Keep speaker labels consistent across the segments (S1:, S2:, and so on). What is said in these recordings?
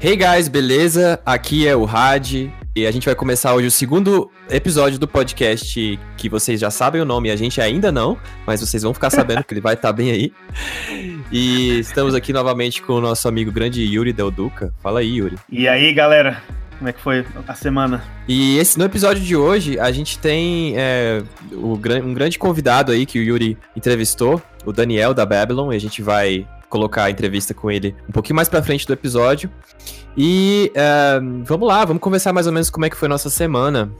S1: Hey guys, beleza? Aqui é o Had e a gente vai começar hoje o segundo episódio do podcast que vocês já sabem o nome e a gente ainda não, mas vocês vão ficar sabendo que ele vai estar tá bem aí. E estamos aqui novamente com o nosso amigo grande Yuri Del Duca. Fala aí, Yuri.
S2: E aí, galera? Como é que foi a semana?
S1: E esse, no episódio de hoje, a gente tem é, o, um grande convidado aí que o Yuri entrevistou, o Daniel da Babylon, e a gente vai colocar a entrevista com ele um pouquinho mais pra frente do episódio. E uh, vamos lá, vamos conversar mais ou menos como é que foi a nossa semana.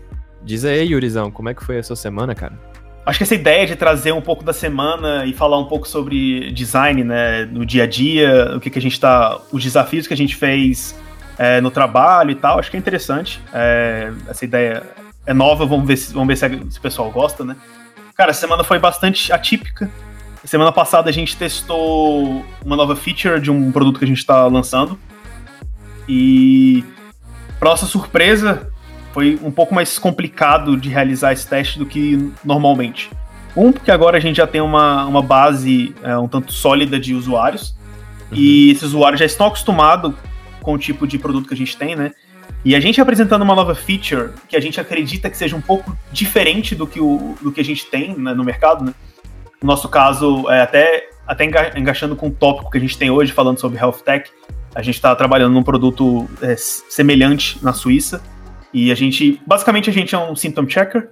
S1: Diz aí, Yurizão, como é que foi a sua semana, cara?
S2: Acho que essa ideia de trazer um pouco da semana e falar um pouco sobre design, né, no dia a dia, o que, que a gente tá. os desafios que a gente fez é, no trabalho e tal, acho que é interessante. É, essa ideia é nova, vamos ver, se, vamos ver se, se o pessoal gosta, né? Cara, a semana foi bastante atípica. Semana passada a gente testou uma nova feature de um produto que a gente está lançando. E, para nossa surpresa, foi um pouco mais complicado de realizar esse teste do que normalmente. Um, porque agora a gente já tem uma, uma base é, um tanto sólida de usuários. Uhum. E esses usuários já estão acostumados com o tipo de produto que a gente tem, né? E a gente apresentando uma nova feature que a gente acredita que seja um pouco diferente do que, o, do que a gente tem né, no mercado, né? No nosso caso, é, até, até engaixando com o tópico que a gente tem hoje, falando sobre health tech, a gente está trabalhando num produto é, semelhante na Suíça. E a gente, basicamente, a gente é um symptom checker.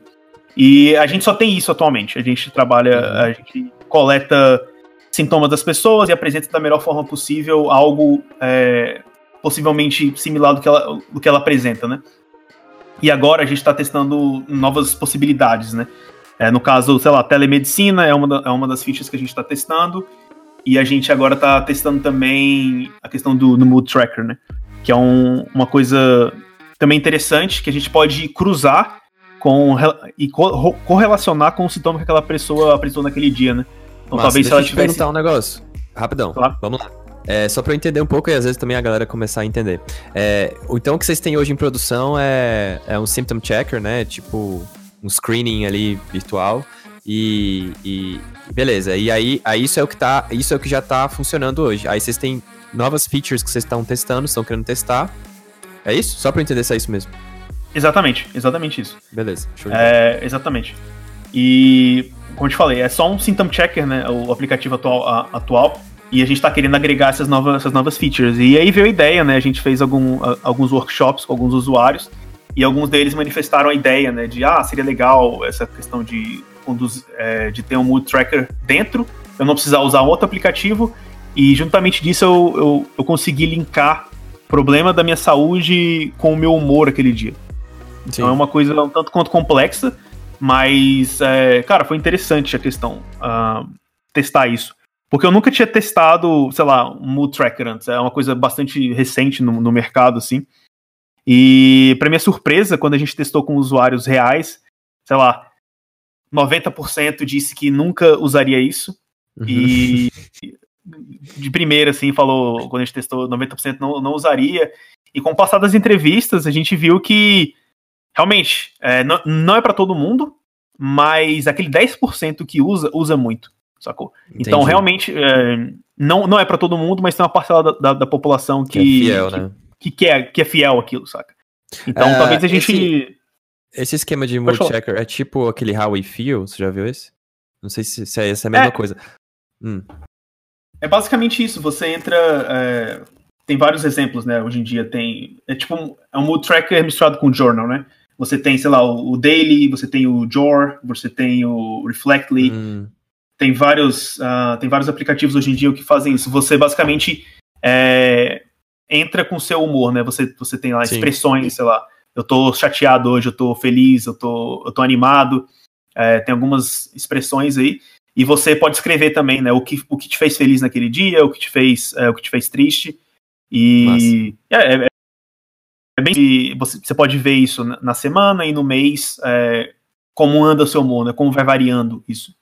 S2: E a gente só tem isso atualmente. A gente trabalha, uhum. a gente coleta sintomas das pessoas e apresenta da melhor forma possível algo é, possivelmente similar do que, ela, do que ela apresenta, né? E agora a gente está testando novas possibilidades, né? É, no caso, sei lá, telemedicina é uma, da, é uma das features que a gente está testando. E a gente agora está testando também a questão do, do Mood Tracker, né? Que é um, uma coisa também interessante que a gente pode cruzar com e co correlacionar com o sintoma que aquela pessoa apresentou naquele dia, né?
S1: Então Mas, talvez se ela tivesse. perguntar um negócio. Rapidão. Claro. Vamos lá. É, só para eu entender um pouco e às vezes também a galera começar a entender. É, então o que vocês têm hoje em produção é, é um symptom checker, né? Tipo, um screening ali virtual. E, e, beleza. E aí, aí isso é o que tá, isso é o que já tá funcionando hoje. Aí vocês têm novas features que vocês estão testando, estão querendo testar. É isso? Só para entender se é isso mesmo.
S2: Exatamente, exatamente isso.
S1: Beleza.
S2: É, exatamente. E como eu te falei, é só um symptom checker, né? O aplicativo atual, a, atual. E a gente está querendo agregar essas novas, essas novas features. E aí veio a ideia, né? A gente fez algum, alguns workshops com alguns usuários e alguns deles manifestaram a ideia, né, de ah, seria legal essa questão de, é, de ter um mood tracker dentro, eu não precisar usar outro aplicativo, e juntamente disso eu, eu, eu consegui linkar o problema da minha saúde com o meu humor aquele dia. Sim. Então é uma coisa um tanto quanto complexa, mas, é, cara, foi interessante a questão, uh, testar isso. Porque eu nunca tinha testado, sei lá, um mood tracker antes. É uma coisa bastante recente no, no mercado, assim. E, para minha surpresa, quando a gente testou com usuários reais, sei lá, 90% disse que nunca usaria isso. Uhum. E de primeira, assim, falou, quando a gente testou, 90% não, não usaria. E com o passar das entrevistas, a gente viu que realmente é, não, não é para todo mundo, mas aquele 10% que usa, usa muito, sacou? Então, Entendi. Então, realmente, é, não, não é para todo mundo, mas tem uma parcela da, da, da população que, que, é fiel, né? que, que, é, que é fiel aquilo, saca? Então uh, talvez a gente.
S1: Esse, esse esquema de mood checker é tipo aquele How We Feel, você já viu esse? Não sei se, se é essa a mesma é, coisa. Hum.
S2: É basicamente isso, você entra. É, tem vários exemplos, né? Hoje em dia tem. É tipo é um mood tracker misturado com journal, né? Você tem, sei lá, o, o Daily, você tem o Jor, você tem o Reflectly. Hum. Tem vários, uh, tem vários aplicativos hoje em dia que fazem isso. Você basicamente é, entra com o seu humor, né? Você, você tem lá Sim. expressões, sei lá, eu tô chateado hoje, eu tô feliz, eu tô, eu tô animado. É, tem algumas expressões aí. E você pode escrever também, né? O que, o que te fez feliz naquele dia, o que te fez, é, o que te fez triste. E é, é, é, bem. Você, você pode ver isso na semana e no mês, é, como anda o seu humor, né? Como vai variando isso.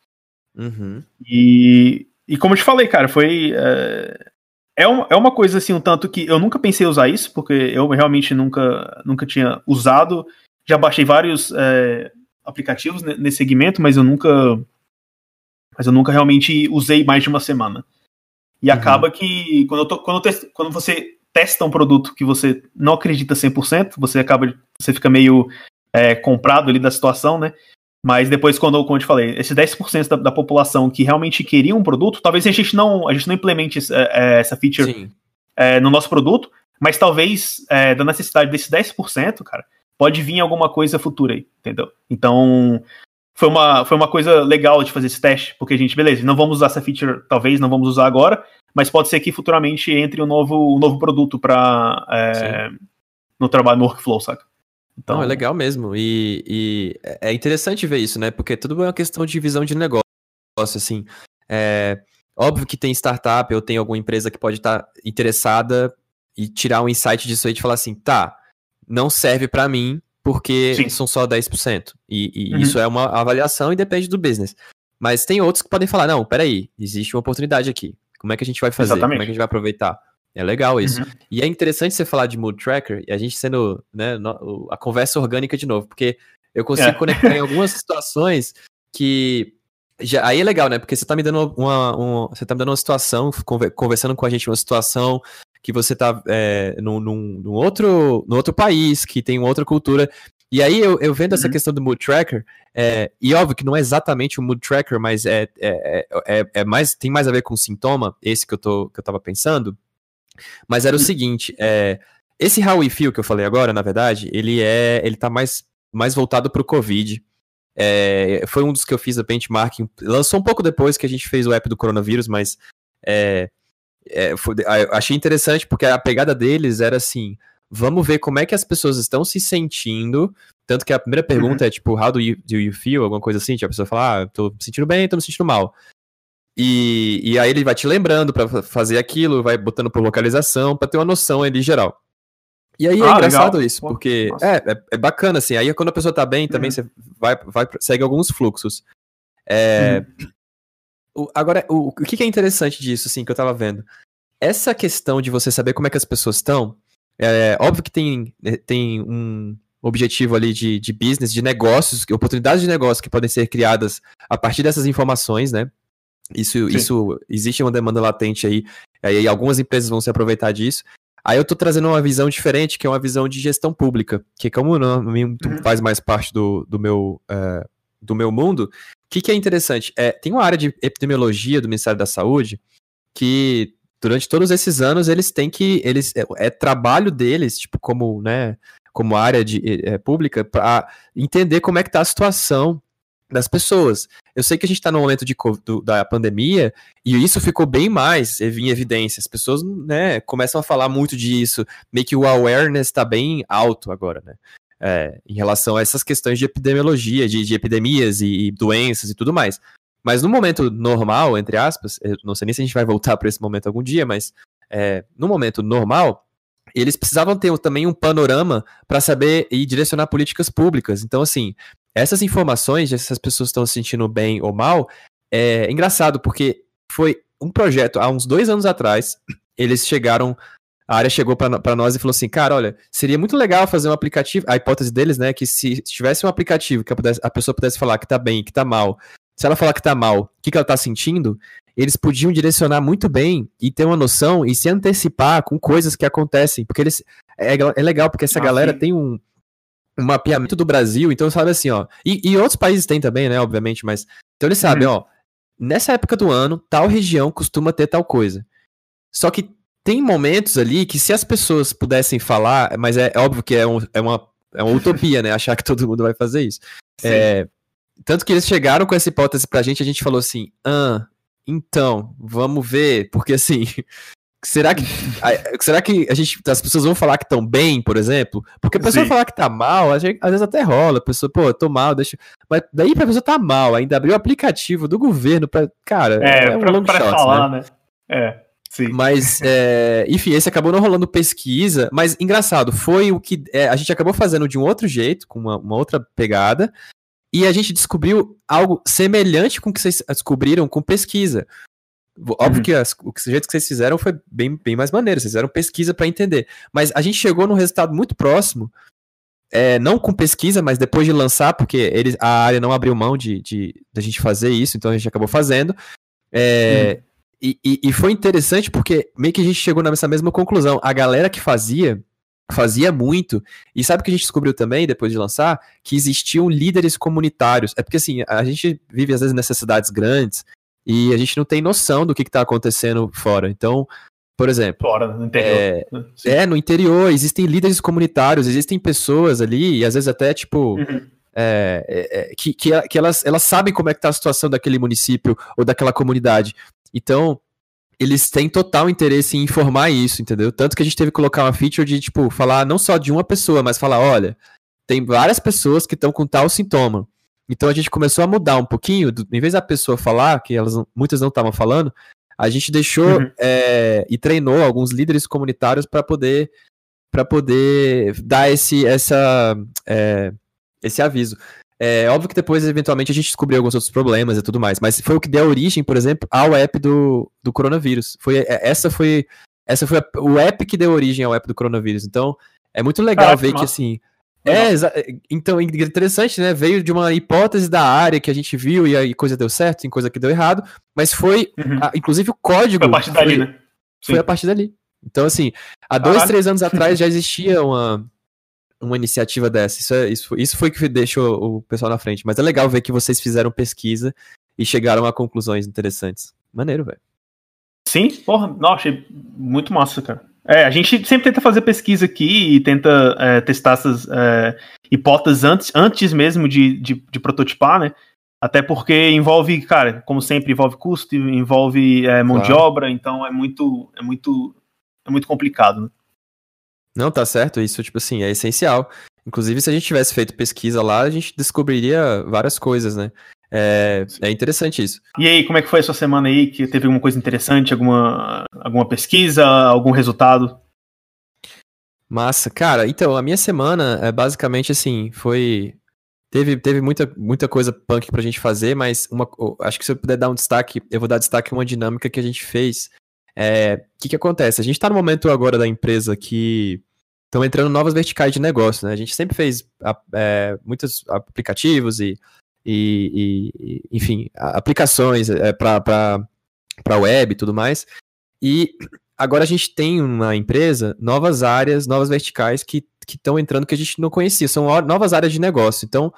S2: Uhum. E, e como eu te falei, cara, foi. É, é, um, é uma coisa assim, um tanto que eu nunca pensei usar isso, porque eu realmente nunca, nunca tinha usado. Já baixei vários é, aplicativos nesse segmento, mas eu nunca. Mas eu nunca realmente usei mais de uma semana. E uhum. acaba que quando, eu tô, quando, quando você testa um produto que você não acredita 100%, você acaba, você fica meio é, comprado ali da situação, né? Mas depois, quando, como eu te falei, esse 10% da, da população que realmente queria um produto, talvez a gente não, a gente não implemente essa, é, essa feature é, no nosso produto, mas talvez é, da necessidade desse 10%, cara, pode vir alguma coisa futura aí, entendeu? Então, foi uma, foi uma coisa legal de fazer esse teste, porque a gente, beleza, não vamos usar essa feature, talvez não vamos usar agora, mas pode ser que futuramente entre um novo, um novo produto para é, no trabalho, no workflow, saca?
S1: Então, Não, é legal mesmo. E, e, é interessante ver isso, né? Porque tudo é uma questão de visão de negócio, assim. É, óbvio que tem startup ou tem alguma empresa que pode estar interessada e tirar um insight disso aí de falar assim, tá, não serve para mim porque Sim. são só 10%. E, e uhum. isso é uma avaliação e depende do business. Mas tem outros que podem falar, não, peraí, existe uma oportunidade aqui. Como é que a gente vai fazer? Exatamente. Como é que a gente vai aproveitar? É legal isso. Uhum. E é interessante você falar de mood tracker e a gente sendo né, a conversa orgânica de novo, porque eu consigo é. conectar em algumas situações que já, aí é legal, né? Porque você tá me dando uma, uma, você tá me dando uma situação, conversando com a gente uma situação que você tá é, num, num, num, outro, num outro país, que tem outra cultura. E aí eu, eu vendo uhum. essa questão do mood tracker, é, e óbvio que não é exatamente o mood tracker, mas é, é, é, é, mais, tem mais a ver com sintoma, esse que eu, tô, que eu tava pensando. Mas era o seguinte, é, esse How We Feel que eu falei agora, na verdade, ele é, ele tá mais, mais voltado pro Covid. É, foi um dos que eu fiz a benchmarking, lançou um pouco depois que a gente fez o app do coronavírus, mas é, é, foi, achei interessante porque a pegada deles era assim, vamos ver como é que as pessoas estão se sentindo, tanto que a primeira pergunta uhum. é tipo, how do you, do you feel? Alguma coisa assim, tipo, a pessoa fala, ah, tô me sentindo bem, tô me sentindo mal. E, e aí ele vai te lembrando para fazer aquilo, vai botando por localização, para ter uma noção ali geral. E aí é ah, engraçado legal. isso, porque é, é, é, bacana, assim. Aí quando a pessoa tá bem, também uhum. você vai, vai, segue alguns fluxos. É, uhum. o, agora, o, o que, que é interessante disso, assim, que eu tava vendo? Essa questão de você saber como é que as pessoas estão, é óbvio que tem, né, tem um objetivo ali de, de business, de negócios, oportunidades de negócio que podem ser criadas a partir dessas informações, né? Isso, isso existe uma demanda latente aí, aí algumas empresas vão se aproveitar disso. Aí eu tô trazendo uma visão diferente, que é uma visão de gestão pública, que como não, uhum. faz mais parte do, do, meu, uh, do meu mundo, o que, que é interessante? É, tem uma área de epidemiologia do Ministério da Saúde que durante todos esses anos eles têm que eles é, é trabalho deles tipo como né como área de é, pública para entender como é que está a situação das pessoas. Eu sei que a gente está no momento de, do, da pandemia e isso ficou bem mais em evidência. As pessoas né, começam a falar muito disso, meio que o awareness está bem alto agora, né? É, em relação a essas questões de epidemiologia, de, de epidemias e, e, doenças e tudo mais. Mas no momento normal, entre aspas, não sei nem se a gente vai voltar para esse momento algum dia, mas é, no momento normal, eles precisavam ter também um panorama para saber e direcionar políticas públicas. Então, assim, essas informações de se as pessoas estão se sentindo bem ou mal, é engraçado, porque foi um projeto, há uns dois anos atrás, eles chegaram, a área chegou para nós e falou assim, cara, olha, seria muito legal fazer um aplicativo, a hipótese deles, né, que se tivesse um aplicativo que a, pudesse, a pessoa pudesse falar que tá bem, que tá mal, se ela falar que tá mal, o que, que ela tá sentindo, eles podiam direcionar muito bem e ter uma noção e se antecipar com coisas que acontecem, porque eles, é, é legal, porque essa ah, galera sim. tem um, um mapeamento do Brasil, então sabe assim, ó. E, e outros países têm também, né, obviamente, mas. Então eles sabem, uhum. ó. Nessa época do ano, tal região costuma ter tal coisa. Só que tem momentos ali que se as pessoas pudessem falar, mas é, é óbvio que é, um, é, uma, é uma utopia, né? Achar que todo mundo vai fazer isso. É, tanto que eles chegaram com essa hipótese pra gente, a gente falou assim, ah, então, vamos ver, porque assim, Será que, será que a gente, as pessoas vão falar que estão bem, por exemplo? Porque a pessoa Sim. falar que tá mal, às vezes até rola. A pessoa, pô, eu tô mal, deixa. Mas daí pra pessoa tá mal, ainda abriu o aplicativo do governo pra. Cara,
S2: é, é um pra, long pra shot, falar, né? né? É. Sim.
S1: Mas, é, enfim, esse acabou não rolando pesquisa, mas engraçado, foi o que é, a gente acabou fazendo de um outro jeito, com uma, uma outra pegada, e a gente descobriu algo semelhante com o que vocês descobriram com pesquisa. Óbvio uhum. que as, o jeito que vocês fizeram foi bem, bem mais maneiro, vocês fizeram pesquisa para entender. Mas a gente chegou num resultado muito próximo, é, não com pesquisa, mas depois de lançar, porque eles, a área não abriu mão de, de, de a gente fazer isso, então a gente acabou fazendo. É, uhum. E, e, e, foi interessante porque meio que a gente chegou nessa mesma conclusão. A galera que fazia, fazia muito. E sabe o que a gente descobriu também, depois de lançar? Que existiam líderes comunitários. É porque assim, a gente vive às vezes nessas cidades grandes e a gente não tem noção do que está acontecendo fora. Então, por exemplo.
S2: Fora, no interior.
S1: É, né? é, no interior, existem líderes comunitários, existem pessoas ali, e às vezes até, tipo. Uhum. É, é, é que, que, que, elas, elas sabem como é que tá a situação daquele município ou daquela comunidade. Então, eles têm total interesse em informar isso, entendeu? Tanto que a gente teve que colocar uma feature de, tipo, falar não só de uma pessoa, mas falar, olha, tem várias pessoas que estão com tal sintoma. Então a gente começou a mudar um pouquinho, em vez da pessoa falar, que elas muitas não estavam falando, a gente deixou uhum. é, e treinou alguns líderes comunitários para poder para poder dar esse essa é, esse aviso. É óbvio que depois, eventualmente, a gente descobriu alguns outros problemas e tudo mais, mas foi o que deu origem, por exemplo, ao app do, do coronavírus. Foi, é, essa foi, essa foi a, o app que deu origem ao app do coronavírus. Então, é muito legal ah, ver que, assim, é, então, interessante, né? Veio de uma hipótese da área que a gente viu e aí coisa deu certo, tem coisa que deu errado, mas foi, uhum. a, inclusive o código... Foi
S2: a partir dali, né?
S1: Foi a partir dali. Então, assim, há dois, ah. três anos atrás já existia uma, uma iniciativa dessa. Isso, é, isso, isso foi que deixou o pessoal na frente. Mas é legal ver que vocês fizeram pesquisa e chegaram a conclusões interessantes. Maneiro, velho.
S2: Sim, porra, não, achei muito massa, cara. É, a gente sempre tenta fazer pesquisa aqui e tenta é, testar essas é, hipóteses antes, antes mesmo de, de, de, prototipar, né? Até porque envolve, cara, como sempre, envolve custo, envolve é, mão claro. de obra, então é muito, é muito, é muito complicado, né?
S1: Não, tá certo, isso, tipo assim, é essencial. Inclusive, se a gente tivesse feito pesquisa lá, a gente descobriria várias coisas, né? É, é interessante isso.
S2: E aí, como é que foi a sua semana aí? Que teve alguma coisa interessante, alguma, alguma pesquisa, algum resultado?
S1: Massa. Cara, então, a minha semana é basicamente assim, foi. Teve, teve muita, muita coisa punk pra gente fazer, mas uma, acho que se eu puder dar um destaque, eu vou dar destaque a uma dinâmica que a gente fez. O é, que, que acontece? A gente tá no momento agora da empresa que estão entrando novas verticais de negócio, né? A gente sempre fez é, muitos aplicativos e e, e enfim, aplicações é, para web e tudo mais. E agora a gente tem uma empresa, novas áreas, novas verticais que estão entrando que a gente não conhecia, são novas áreas de negócio. Então,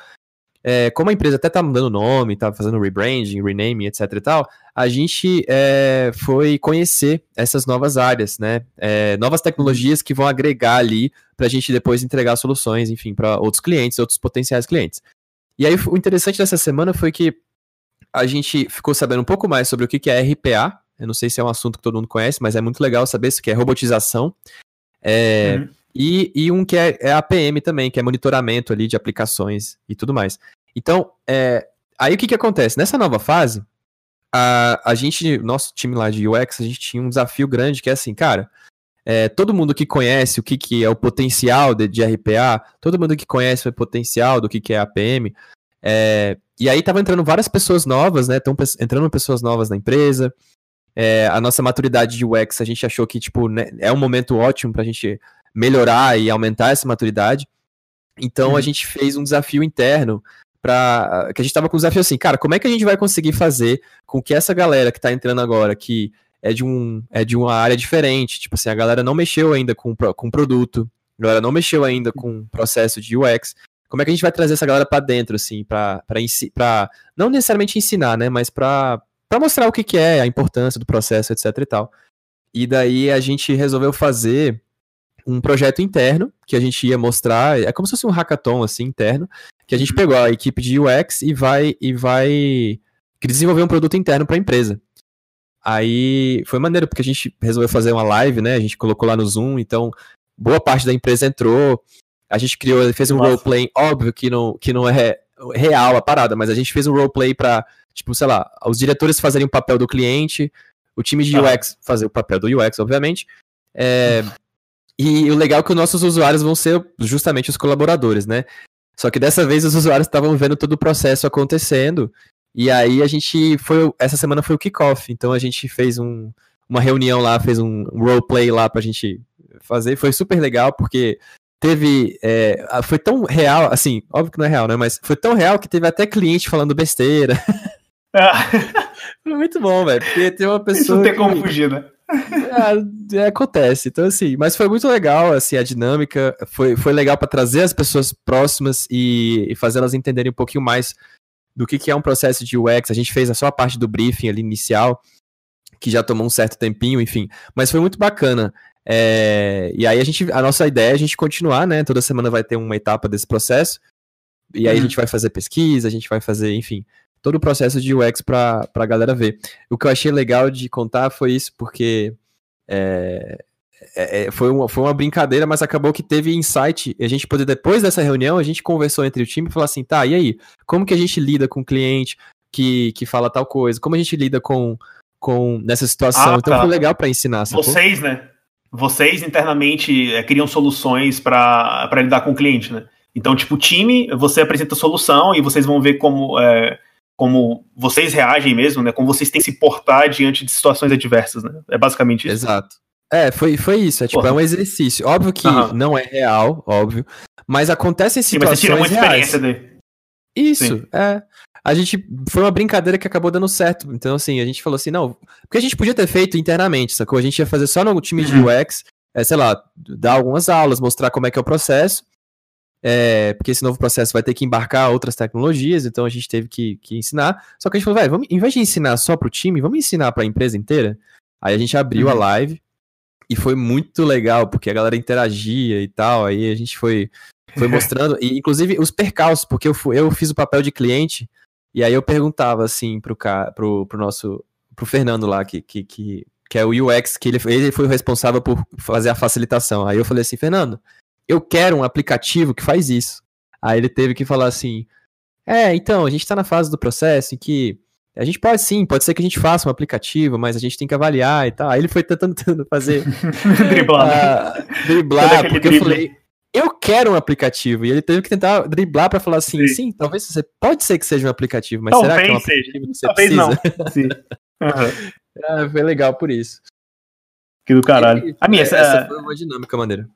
S1: é, como a empresa até está mudando nome, está fazendo rebranding, renaming, etc e tal, a gente é, foi conhecer essas novas áreas, né? É, novas tecnologias que vão agregar ali para a gente depois entregar soluções, enfim, para outros clientes, outros potenciais clientes. E aí o interessante dessa semana foi que a gente ficou sabendo um pouco mais sobre o que é RPA. Eu não sei se é um assunto que todo mundo conhece, mas é muito legal saber isso que é robotização. É, uhum. e, e, um que é, é APM também, que é monitoramento ali de aplicações e tudo mais. Então, é, aí o que, que acontece? Nessa nova fase, a, a gente, nosso time lá de UX, a gente tinha um desafio grande que é assim, cara, é, todo mundo que conhece o que, que é o potencial de, de RPA, todo mundo que conhece o potencial do que, que é APM, é, e aí tava entrando várias pessoas novas, né? Estão entrando pessoas novas na empresa. É, a nossa maturidade de UX, a gente achou que, tipo, né, é um momento ótimo pra gente melhorar e aumentar essa maturidade. Então uhum. a gente fez um desafio interno para que a gente tava com um desafio assim, cara, como é que a gente vai conseguir fazer com que essa galera que tá entrando agora, que é de, um, é de uma área diferente. Tipo assim, a galera não mexeu ainda com, com produto, a galera não mexeu ainda com processo de UX. Como é que a gente vai trazer essa galera para dentro, assim, para não necessariamente ensinar, né, mas para mostrar o que, que é, a importância do processo, etc e tal. E daí a gente resolveu fazer um projeto interno que a gente ia mostrar, é como se fosse um hackathon assim interno, que a gente uhum. pegou a equipe de UX e vai e vai desenvolver um produto interno para a empresa. Aí foi maneiro, porque a gente resolveu fazer uma live, né? A gente colocou lá no Zoom, então boa parte da empresa entrou. A gente criou, fez um roleplay, óbvio que não, que não é real a parada, mas a gente fez um roleplay pra, tipo, sei lá, os diretores fazerem o papel do cliente, o time de ah. UX fazer o papel do UX, obviamente. É, e o legal é que os nossos usuários vão ser justamente os colaboradores, né? Só que dessa vez os usuários estavam vendo todo o processo acontecendo e aí a gente foi. Essa semana foi o kickoff, então a gente fez um, uma reunião lá, fez um roleplay lá pra gente fazer. Foi super legal, porque teve. É, foi tão real, assim, óbvio que não é real, né? Mas foi tão real que teve até cliente falando besteira. Foi muito bom, velho. Porque tem uma pessoa. Isso
S2: não tem que... como fugir, né?
S1: É, é, acontece. Então, assim, mas foi muito legal, assim, a dinâmica. Foi, foi legal para trazer as pessoas próximas e, e fazer elas entenderem um pouquinho mais do que, que é um processo de UX. A gente fez a só a parte do briefing ali inicial, que já tomou um certo tempinho, enfim. Mas foi muito bacana. É, e aí a gente, a nossa ideia é a gente continuar, né? Toda semana vai ter uma etapa desse processo. E aí uhum. a gente vai fazer pesquisa, a gente vai fazer, enfim, todo o processo de UX para a galera ver. O que eu achei legal de contar foi isso, porque é, é, é, foi, uma, foi uma brincadeira, mas acabou que teve insight. A gente poder, depois dessa reunião, a gente conversou entre o time e falou assim: tá, e aí? Como que a gente lida com o cliente que, que fala tal coisa? Como a gente lida com, com nessa situação? Ah, então tá. foi legal para ensinar.
S2: Sacou? Vocês, né? Vocês internamente é, criam soluções para lidar com o cliente, né? Então, tipo, time, você apresenta a solução e vocês vão ver como, é, como vocês reagem mesmo, né? Como vocês têm que se portar diante de situações adversas, né? É basicamente isso.
S1: Exato. É, foi, foi isso. É tipo, Porra. é um exercício. Óbvio que uhum. não é real, óbvio. Mas acontece em situações Sim, mas você tira reais. Experiência Isso, Sim. é. A gente. Foi uma brincadeira que acabou dando certo. Então, assim, a gente falou assim, não. Porque a gente podia ter feito internamente, sacou? A gente ia fazer só no time de uhum. UX, é, sei lá, dar algumas aulas, mostrar como é que é o processo é, porque esse novo processo vai ter que embarcar outras tecnologias, então a gente teve que, que ensinar. Só que a gente falou, vai, vamos, em vez de ensinar só para o time, vamos ensinar para a empresa inteira. Aí a gente abriu uhum. a live e foi muito legal, porque a galera interagia e tal. Aí a gente foi, foi mostrando, e inclusive os percalços, porque eu, fui, eu fiz o papel de cliente, e aí eu perguntava assim pro, pro, pro nosso, pro Fernando lá, que, que, que, que é o UX, que ele, ele foi o responsável por fazer a facilitação. Aí eu falei assim, Fernando, eu quero um aplicativo que faz isso. Aí ele teve que falar assim: é, então, a gente está na fase do processo em que a gente pode sim, pode ser que a gente faça um aplicativo, mas a gente tem que avaliar e tal. Aí ele foi tentando, fazer. driblar. Uh, driblar, porque eu falei. Eu quero um aplicativo. E ele teve que tentar driblar para falar assim: sim. sim. talvez você. Pode ser que seja um aplicativo, mas talvez será que é um aplicativo seja. que você talvez precisa? Não. Sim. Uhum. foi legal por isso.
S2: Que do caralho.
S1: E, a minha, essa, essa foi uma dinâmica maneira.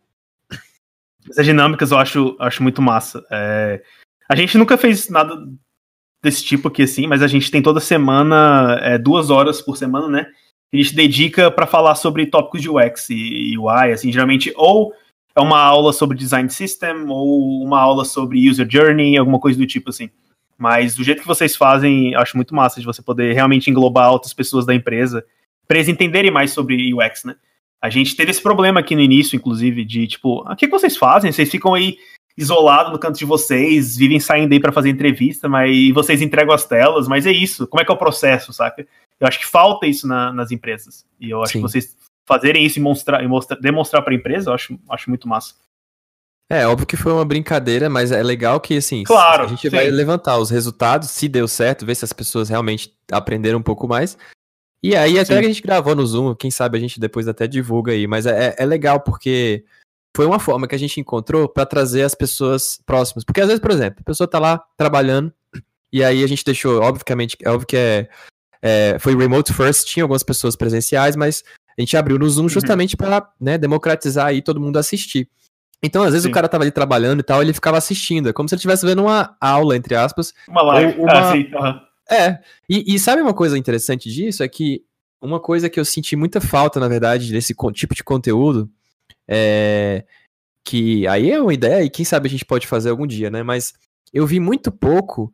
S2: Essas dinâmicas eu acho, acho muito massa. É, a gente nunca fez nada desse tipo aqui assim, mas a gente tem toda semana, é, duas horas por semana, né? A gente dedica para falar sobre tópicos de UX e, UI, assim, geralmente ou é uma aula sobre design system ou uma aula sobre user journey, alguma coisa do tipo assim. Mas do jeito que vocês fazem, acho muito massa de você poder realmente englobar outras pessoas da empresa para eles entenderem mais sobre UX, né? A gente teve esse problema aqui no início, inclusive, de tipo, o que, que vocês fazem? Vocês ficam aí isolados no canto de vocês, vivem saindo aí para fazer entrevista, mas vocês entregam as telas, mas é isso. Como é que é o processo, saca? Eu acho que falta isso na, nas empresas. E eu acho Sim. que vocês fazerem isso e, mostrar, e mostrar, demonstrar para a empresa, eu acho, acho muito massa.
S1: É, óbvio que foi uma brincadeira, mas é legal que, assim,
S2: claro,
S1: a gente sim. vai levantar os resultados, se deu certo, ver se as pessoas realmente aprenderam um pouco mais, e aí até Sim. a gente gravou no Zoom, quem sabe a gente depois até divulga aí, mas é, é legal porque foi uma forma que a gente encontrou para trazer as pessoas próximas. Porque às vezes, por exemplo, a pessoa tá lá trabalhando e aí a gente deixou, obviamente, é óbvio que é, é, foi remote first, tinha algumas pessoas presenciais, mas a gente abriu no Zoom uhum. justamente uhum. para né, democratizar aí todo mundo assistir. Então, às vezes Sim. o cara tava ali trabalhando e tal, ele ficava assistindo. É como se ele estivesse vendo uma aula, entre aspas.
S2: Uma live. Uma, ah, sim. Uhum.
S1: É, e, e, sabe uma coisa interessante disso? É que uma coisa que eu senti muita falta, na verdade, desse tipo de conteúdo, é que aí é uma ideia e quem sabe a gente pode fazer algum dia, né? Mas eu vi muito pouco,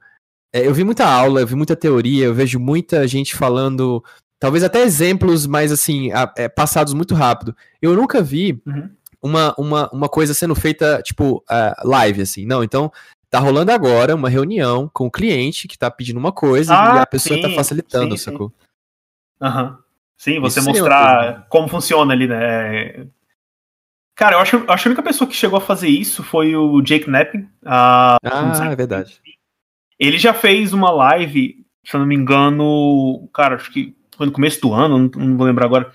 S1: é, eu vi muita aula, eu vi muita teoria, eu vejo muita gente falando, talvez até exemplos mais assim, é, passados muito rápido. Eu nunca vi uhum. uma, uma, uma coisa sendo feita, tipo, uh, live, assim. Não, então Tá rolando agora uma reunião com o cliente que tá pedindo uma coisa ah, e a pessoa tá sim, tá facilitando, sim, sacou?
S2: Aham. Uhum. Sim, você Isso mostrar como funciona ali, né? Cara, eu acho, eu acho que a única pessoa que chegou a fazer isso foi o Jake Knapp.
S1: ah, é verdade.
S2: Ele já fez uma live, se eu não me engano, cara, acho que foi no começo do ano, não, não vou lembrar agora.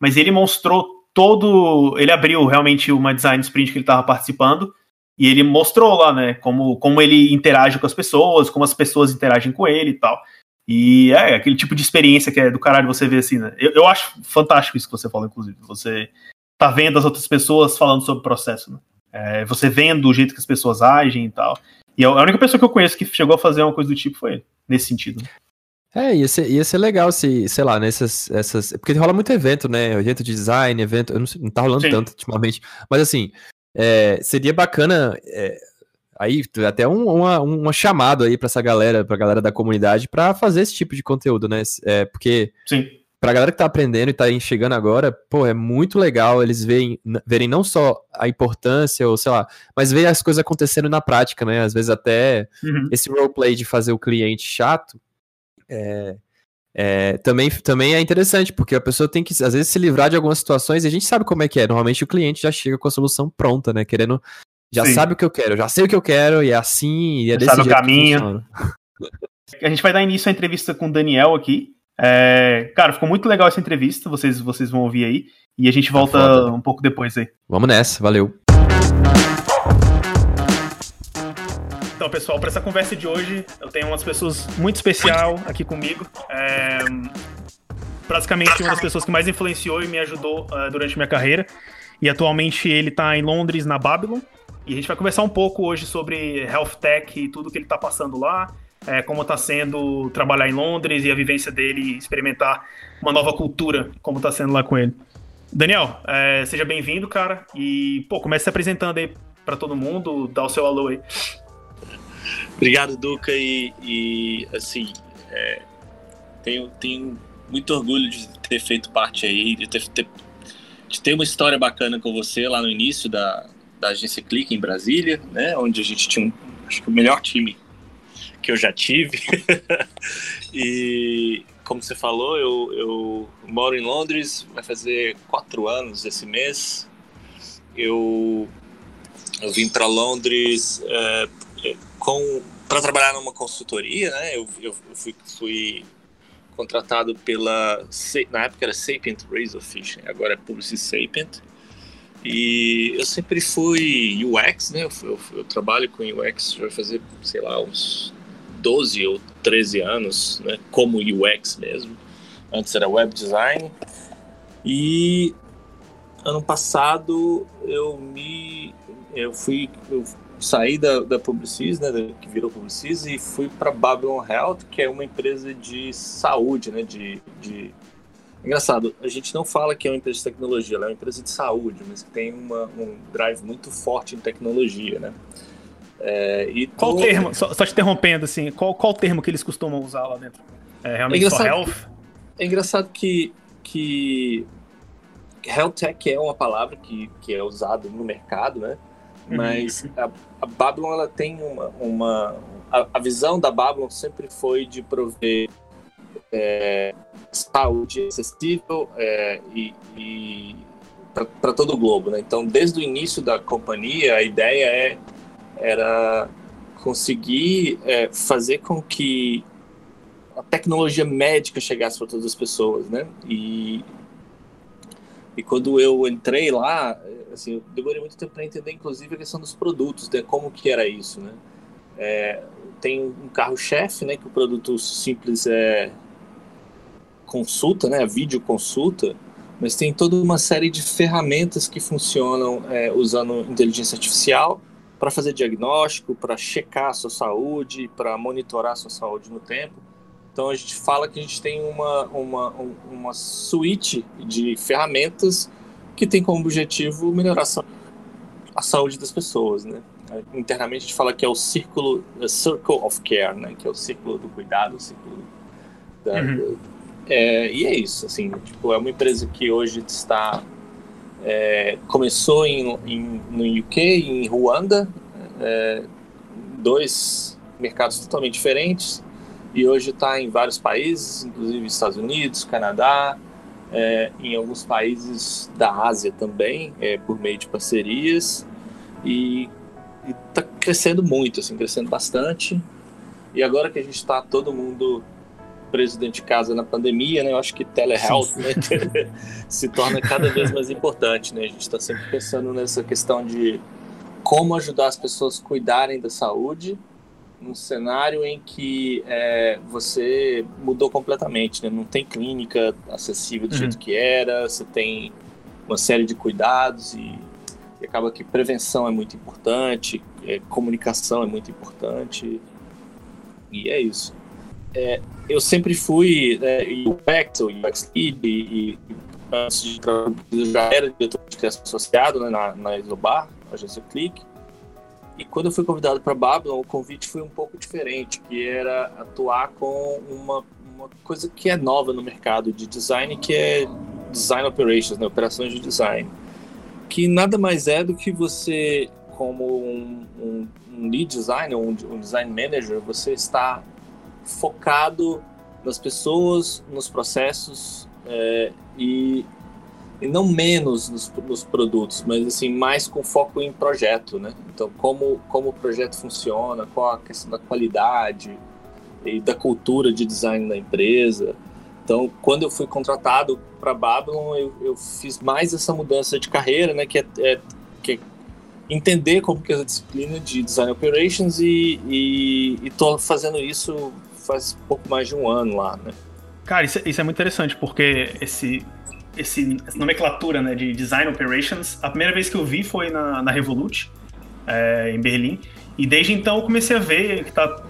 S2: Mas ele mostrou todo. Ele abriu realmente uma design sprint que ele estava participando e ele mostrou lá, né, como, como ele interage com as pessoas, como as pessoas interagem com ele e tal. E é aquele tipo de experiência que é do caralho você ver assim, né? Eu, eu acho fantástico isso que você fala, inclusive. Você tá vendo as outras pessoas falando sobre o processo, né? É, você vendo o jeito que as pessoas agem e tal. E a única pessoa que eu conheço que chegou a fazer uma coisa do tipo foi ele, nesse sentido.
S1: É, ia ser, ia ser legal se, sei lá, nessas. Essas, porque rola muito evento, né? Evento de design, evento. Eu não, sei, não tá rolando Sim. tanto ultimamente. Mas assim, é, seria bacana. É, aí, até um, uma, uma chamado aí para essa galera, pra galera da comunidade, para fazer esse tipo de conteúdo, né? É, porque.
S2: Sim.
S1: Pra galera que tá aprendendo e tá chegando agora, pô, é muito legal eles verem, verem não só a importância, ou sei lá, mas ver as coisas acontecendo na prática, né? Às vezes até uhum. esse roleplay de fazer o cliente chato, é, é, também, também é interessante, porque a pessoa tem que, às vezes, se livrar de algumas situações e a gente sabe como é que é. Normalmente o cliente já chega com a solução pronta, né? Querendo. Já Sim. sabe o que eu quero, já sei o que eu quero, e é assim, e é desse
S2: sabe jeito o caminho. a gente vai dar início à entrevista com o Daniel aqui. É, cara, ficou muito legal essa entrevista, vocês, vocês vão ouvir aí. E a gente tá volta um pouco depois aí.
S1: Vamos nessa, valeu.
S2: Então, pessoal, para essa conversa de hoje, eu tenho umas pessoas muito especial aqui comigo. É, praticamente uma das pessoas que mais influenciou e me ajudou uh, durante minha carreira. E atualmente ele está em Londres, na Babylon. E a gente vai conversar um pouco hoje sobre health tech e tudo que ele está passando lá, é, como está sendo trabalhar em Londres e a vivência dele, experimentar uma nova cultura, como está sendo lá com ele. Daniel, é, seja bem-vindo, cara. E, pô, comece se apresentando aí para todo mundo, dá o seu alô aí.
S3: Obrigado, Duca, e, e assim, é, tenho, tenho muito orgulho de ter feito parte aí, de ter, ter, de ter uma história bacana com você lá no início da, da agência Clique em Brasília, né, onde a gente tinha, um, acho que o melhor time que eu já tive. e como você falou, eu, eu moro em Londres, vai fazer quatro anos esse mês. Eu, eu vim para Londres é, com para trabalhar numa consultoria, né? Eu, eu fui, fui, contratado pela na época era Sapient Razorfish, agora é Publicis Sapient. E eu sempre fui UX, né? Eu, eu, eu, trabalho com UX já vai fazer, sei lá, uns 12 ou 13 anos, né? Como UX mesmo. Antes era web design. E ano passado eu me eu fui eu saí da, da Publicis, né, que virou Publicis, e fui para Babylon Health, que é uma empresa de saúde, né, de, de... Engraçado, a gente não fala que é uma empresa de tecnologia, ela é uma empresa de saúde, mas que tem uma, um drive muito forte em tecnologia, né.
S2: É, e qual tô... termo, só, só, te interrompendo, assim, qual, qual termo que eles costumam usar lá dentro?
S3: É realmente é só health? É engraçado que, que health tech é uma palavra que, que é usada no mercado, né? Uhum. Mas a, a Babylon ela tem uma, uma a, a, visão da Babylon sempre foi de prover é, saúde acessível é, e, e para todo o globo, né? Então, desde o início da companhia, a ideia é, era conseguir é, fazer com que a tecnologia médica chegasse para todas as pessoas, né? E, e quando eu entrei lá, assim, eu demorei muito tempo para entender, inclusive, a questão dos produtos, né? Como que era isso, né? É, tem um carro-chefe, né? Que o produto simples é consulta, né? Vídeo consulta, mas tem toda uma série de ferramentas que funcionam é, usando inteligência artificial para fazer diagnóstico, para checar a sua saúde, para monitorar a sua saúde no tempo. Então a gente fala que a gente tem uma, uma, uma suíte de ferramentas que tem como objetivo melhorar a saúde das pessoas, né? Internamente a gente fala que é o círculo, circle of care, né? Que é o círculo do cuidado, o círculo da, uhum. é, e é isso, assim, tipo, é uma empresa que hoje está é, começou em, em, no UK, em Ruanda, é, dois mercados totalmente diferentes, e hoje está em vários países, inclusive Estados Unidos, Canadá, é, em alguns países da Ásia também, é, por meio de parcerias, e está crescendo muito, assim, crescendo bastante. E agora que a gente está todo mundo preso dentro de casa na pandemia, né, eu acho que telehealth né, se torna cada vez mais importante. Né? A gente está sempre pensando nessa questão de como ajudar as pessoas a cuidarem da saúde num cenário em que é, você mudou completamente, né? Não tem clínica acessível do uhum. jeito que era, você tem uma série de cuidados e, e acaba que prevenção é muito importante, é, comunicação é muito importante e é isso. É, eu sempre fui né, UX, UX Lead, e, e antes de eu já era diretor de criação associado né, na, na Isobar, agência Click. E quando eu fui convidado para Babylon, o convite foi um pouco diferente, que era atuar com uma, uma coisa que é nova no mercado de design, que é Design Operations, né, operações de design. Que nada mais é do que você, como um, um, um lead designer, um, um design manager, você está focado nas pessoas, nos processos é, e, e, não menos nos, nos, produtos, mas assim mais com foco em projeto, né? Então como como o projeto funciona, qual a questão da qualidade e da cultura de design da empresa. Então quando eu fui contratado para Babylon, eu, eu, fiz mais essa mudança de carreira, né? Que é, é que é entender como que é a disciplina de design operations e estou fazendo isso faz pouco mais de um ano lá, né?
S2: Cara, isso, é, isso é muito interessante, porque esse, esse, essa nomenclatura né, de Design Operations, a primeira vez que eu vi foi na, na Revolut, é, em Berlim, e desde então eu comecei a ver que tá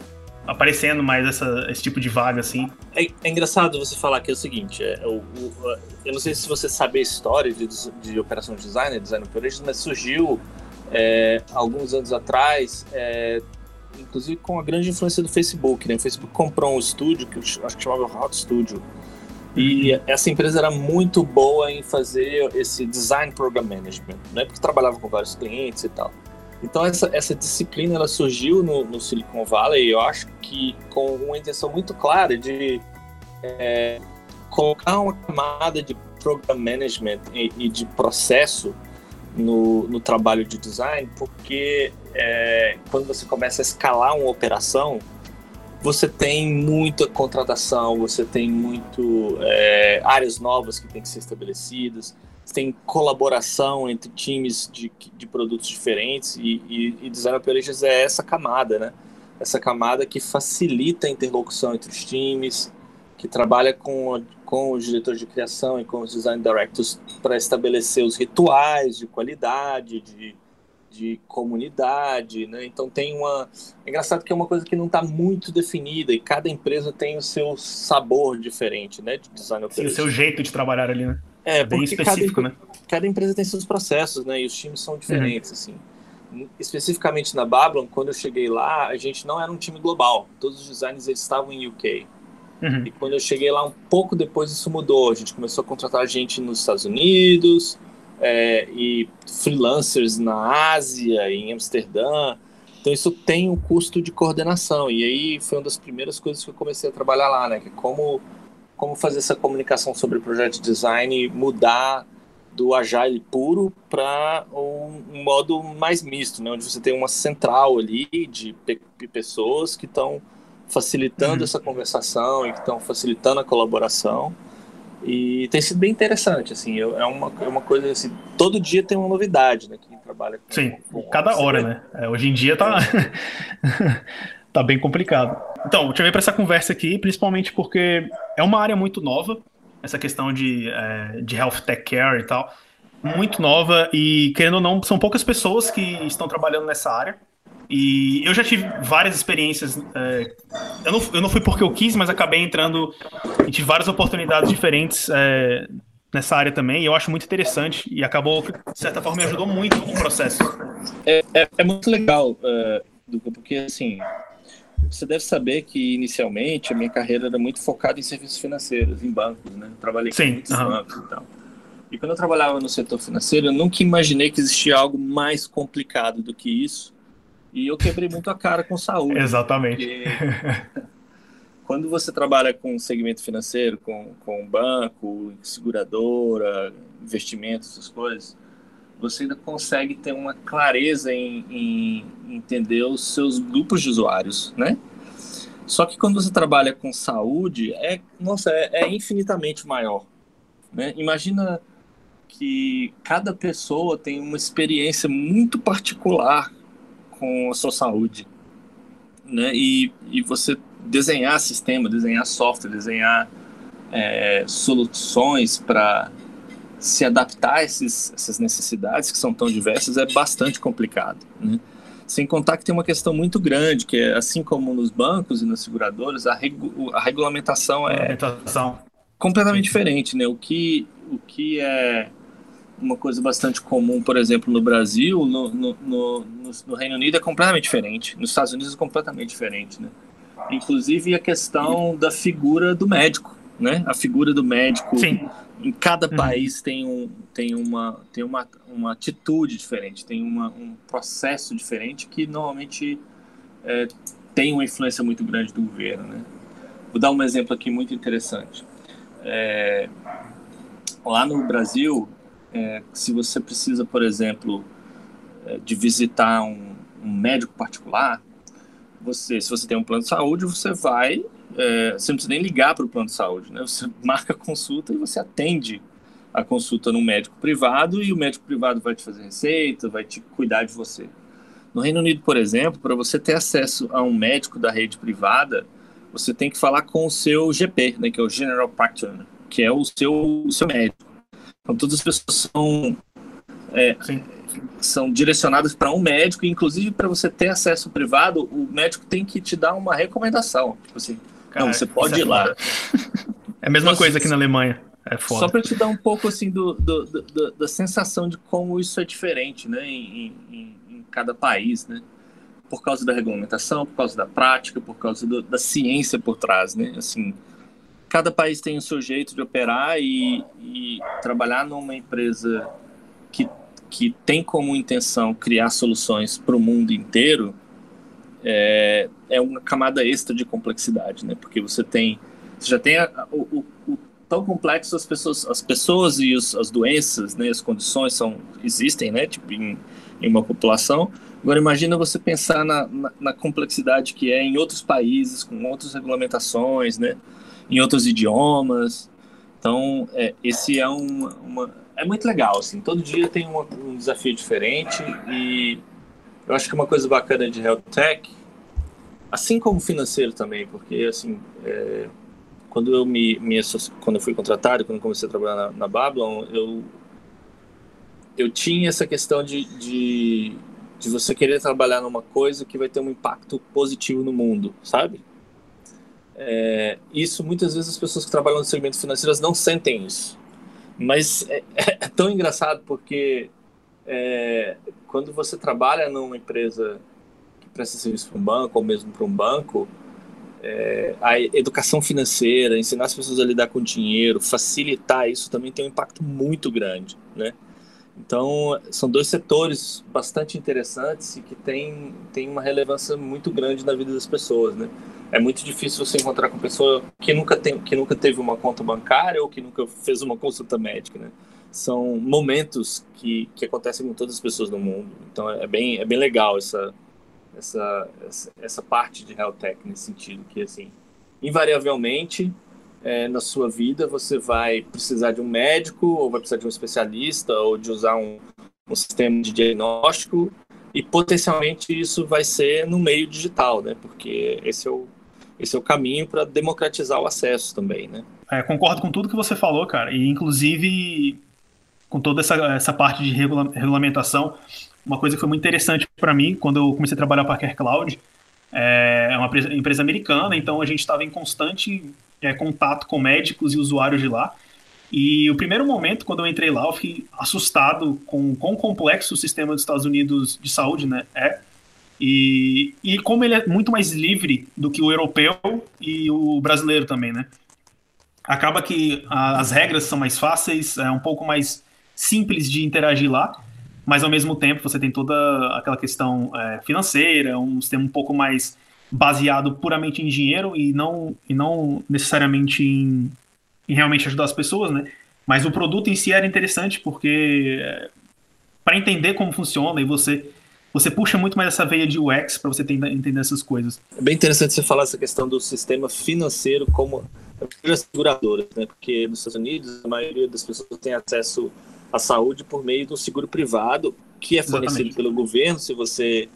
S2: aparecendo mais essa, esse tipo de vaga, assim.
S3: É, é engraçado você falar que é o seguinte, é, o, o, eu não sei se você sabe a história de, de operação de design, design operations, mas surgiu é, alguns anos atrás, é, inclusive com a grande influência do Facebook. Né? O Facebook comprou um estúdio que acho que chamava Hot Studio. E essa empresa era muito boa em fazer esse design program management, né? porque trabalhava com vários clientes e tal. Então essa, essa disciplina ela surgiu no, no Silicon Valley, eu acho que com uma intenção muito clara de é, colocar uma camada de program management e, e de processo no, no trabalho de design, porque é, quando você começa a escalar uma operação, você tem muita contratação, você tem muito é, áreas novas que têm que ser estabelecidas, você tem colaboração entre times de, de produtos diferentes e, e, e Design Operations é essa camada, né? Essa camada que facilita a interlocução entre os times, que trabalha com, com os diretores de criação e com os design directors para estabelecer os rituais de qualidade, de, de comunidade, né? Então tem uma... É engraçado que é uma coisa que não está muito definida e cada empresa tem o seu sabor diferente, né? De design
S2: Sim, o seu jeito de trabalhar ali, né?
S3: É, bem específico, cada, né? Cada empresa tem seus processos, né? E os times são diferentes, uhum. assim. Especificamente na Babylon, quando eu cheguei lá, a gente não era um time global. Todos os designers eles estavam em UK. Uhum. E quando eu cheguei lá, um pouco depois isso mudou. A gente começou a contratar gente nos Estados Unidos é, e freelancers na Ásia, em Amsterdã. Então isso tem um custo de coordenação. E aí foi uma das primeiras coisas que eu comecei a trabalhar lá, né? Que é como, como fazer essa comunicação sobre projeto de design mudar do agile puro para um, modo mais misto, né? Onde você tem uma central ali de pessoas que estão facilitando uhum. essa conversação e que estão facilitando a colaboração. E tem sido bem interessante, assim, é uma, é uma coisa assim, todo dia tem uma novidade, né, quem trabalha com...
S2: Sim, com cada hora, né, é, hoje em dia tá, tá bem complicado. Então, eu tive para essa conversa aqui, principalmente porque é uma área muito nova, essa questão de, é, de health tech care e tal, muito nova e, querendo ou não, são poucas pessoas que estão trabalhando nessa área, e eu já tive várias experiências. É, eu, não, eu não fui porque eu quis, mas acabei entrando e tive várias oportunidades diferentes é, nessa área também. E eu acho muito interessante. E acabou, de certa forma, me ajudou muito no processo.
S3: É, é, é muito legal, uh, porque assim. Você deve saber que inicialmente a minha carreira era muito focada em serviços financeiros, em bancos, né? Eu trabalhei
S2: Sim,
S3: com muitos uhum. bancos e tal. E quando eu trabalhava no setor financeiro, eu nunca imaginei que existia algo mais complicado do que isso e eu quebrei muito a cara com saúde.
S2: Exatamente.
S3: quando você trabalha com segmento financeiro, com, com banco, seguradora, investimentos, essas coisas, você ainda consegue ter uma clareza em, em entender os seus grupos de usuários, né? Só que quando você trabalha com saúde, é, nossa, é, é infinitamente maior. Né? Imagina que cada pessoa tem uma experiência muito particular com a sua saúde. Né? E, e você desenhar sistema, desenhar software, desenhar é, soluções para se adaptar a esses, essas necessidades que são tão diversas é bastante complicado. Né? Sem contar que tem uma questão muito grande, que é assim como nos bancos e nas seguradoras, a, regu a regulamentação é regulamentação. completamente diferente, né? O que, o que é uma coisa bastante comum, por exemplo, no Brasil, no, no, no, no, Reino Unido é completamente diferente, nos Estados Unidos é completamente diferente, né? Inclusive a questão da figura do médico, né? A figura do médico Sim. em cada uhum. país tem, um, tem, uma, tem uma, uma atitude diferente, tem uma, um processo diferente que normalmente é, tem uma influência muito grande do governo, né? Vou dar um exemplo aqui muito interessante. É, lá no Brasil, é, se você precisa, por exemplo, é, de visitar um, um, médico particular, você, se você tem um plano de saúde, você vai, é, você não precisa nem ligar para o plano de saúde, né? Você marca a consulta e você atende a consulta no médico privado e o médico privado vai te fazer receita, vai te cuidar de você. No Reino Unido, por exemplo, para você ter acesso a um médico da rede privada, você tem que falar com o seu GP, né, que é o General Practitioner, que é o seu, o seu médico. Então, todas as pessoas são, é, são direcionadas para um médico, inclusive para você ter acesso privado, o médico tem que te dar uma recomendação. Tipo assim, Cara, não, você pode é ir lá.
S2: É a mesma então, coisa aqui na Alemanha. É foda.
S3: Só para te dar um pouco assim do, do, do, da sensação de como isso é diferente, né, em, em, em, cada país, né, por causa da regulamentação, por causa da prática, por causa do, da ciência por trás, né, assim, cada país tem o seu jeito de operar e, e trabalhar numa empresa que, que tem como intenção criar soluções para o mundo inteiro é, é uma camada extra de complexidade, né? Porque você tem, você já tem a, o, o, o, tão complexo as pessoas, as pessoas e os, as doenças, né? As condições são existem, né? Tipo em, em uma população. Agora imagina você pensar na, na, na complexidade que é em outros países com outras regulamentações, né? Em outros idiomas. Então, é, esse é uma, uma, é muito legal, assim. Todo dia tem uma, um desafio diferente e eu acho que uma coisa bacana de health tech, assim como financeiro também, porque assim, é, quando eu me, me quando eu fui contratado, quando comecei a trabalhar na, na Babylon, eu eu tinha essa questão de, de, de você querer trabalhar numa coisa que vai ter um impacto positivo no mundo, sabe? É, isso muitas vezes as pessoas que trabalham no segmento financeiro não sentem isso. Mas é, é tão engraçado porque é, quando você trabalha numa empresa que presta serviço para um banco ou mesmo para um banco, é, a educação financeira, ensinar as pessoas a lidar com dinheiro, facilitar isso também tem um impacto muito grande, né? Então, são dois setores bastante interessantes e que têm tem uma relevância muito grande na vida das pessoas, né? É muito difícil você encontrar com pessoa que nunca, tem, que nunca teve uma conta bancária ou que nunca fez uma consulta médica, né? São momentos que, que acontecem com todas as pessoas no mundo. Então, é bem, é bem legal essa, essa, essa, essa parte de health tech nesse sentido, que, assim, invariavelmente é, na sua vida, você vai precisar de um médico, ou vai precisar de um especialista, ou de usar um, um sistema de diagnóstico, e potencialmente isso vai ser no meio digital, né? Porque esse é o, esse é o caminho para democratizar o acesso também, né?
S2: É, concordo com tudo que você falou, cara, e inclusive com toda essa, essa parte de regula regulamentação, uma coisa que foi muito interessante para mim quando eu comecei a trabalhar para a Care Cloud, é, é uma empresa, empresa americana, então a gente estava em constante é, contato com médicos e usuários de lá. E o primeiro momento, quando eu entrei lá, eu fiquei assustado com quão complexo o sistema dos Estados Unidos de saúde né, é. E, e como ele é muito mais livre do que o europeu e o brasileiro também, né? Acaba que a, as regras são mais fáceis, é um pouco mais simples de interagir lá, mas ao mesmo tempo você tem toda aquela questão é, financeira, um sistema um pouco mais baseado puramente em dinheiro e não, e não necessariamente em, em realmente ajudar as pessoas, né? Mas o produto em si era interessante porque é, para entender como funciona e você você puxa muito mais essa veia de UX para você tentar entender essas coisas.
S3: É bem interessante você falar essa questão do sistema financeiro como as seguradoras, né? Porque nos Estados Unidos a maioria das pessoas tem acesso à saúde por meio do seguro privado que é fornecido Exatamente. pelo governo se você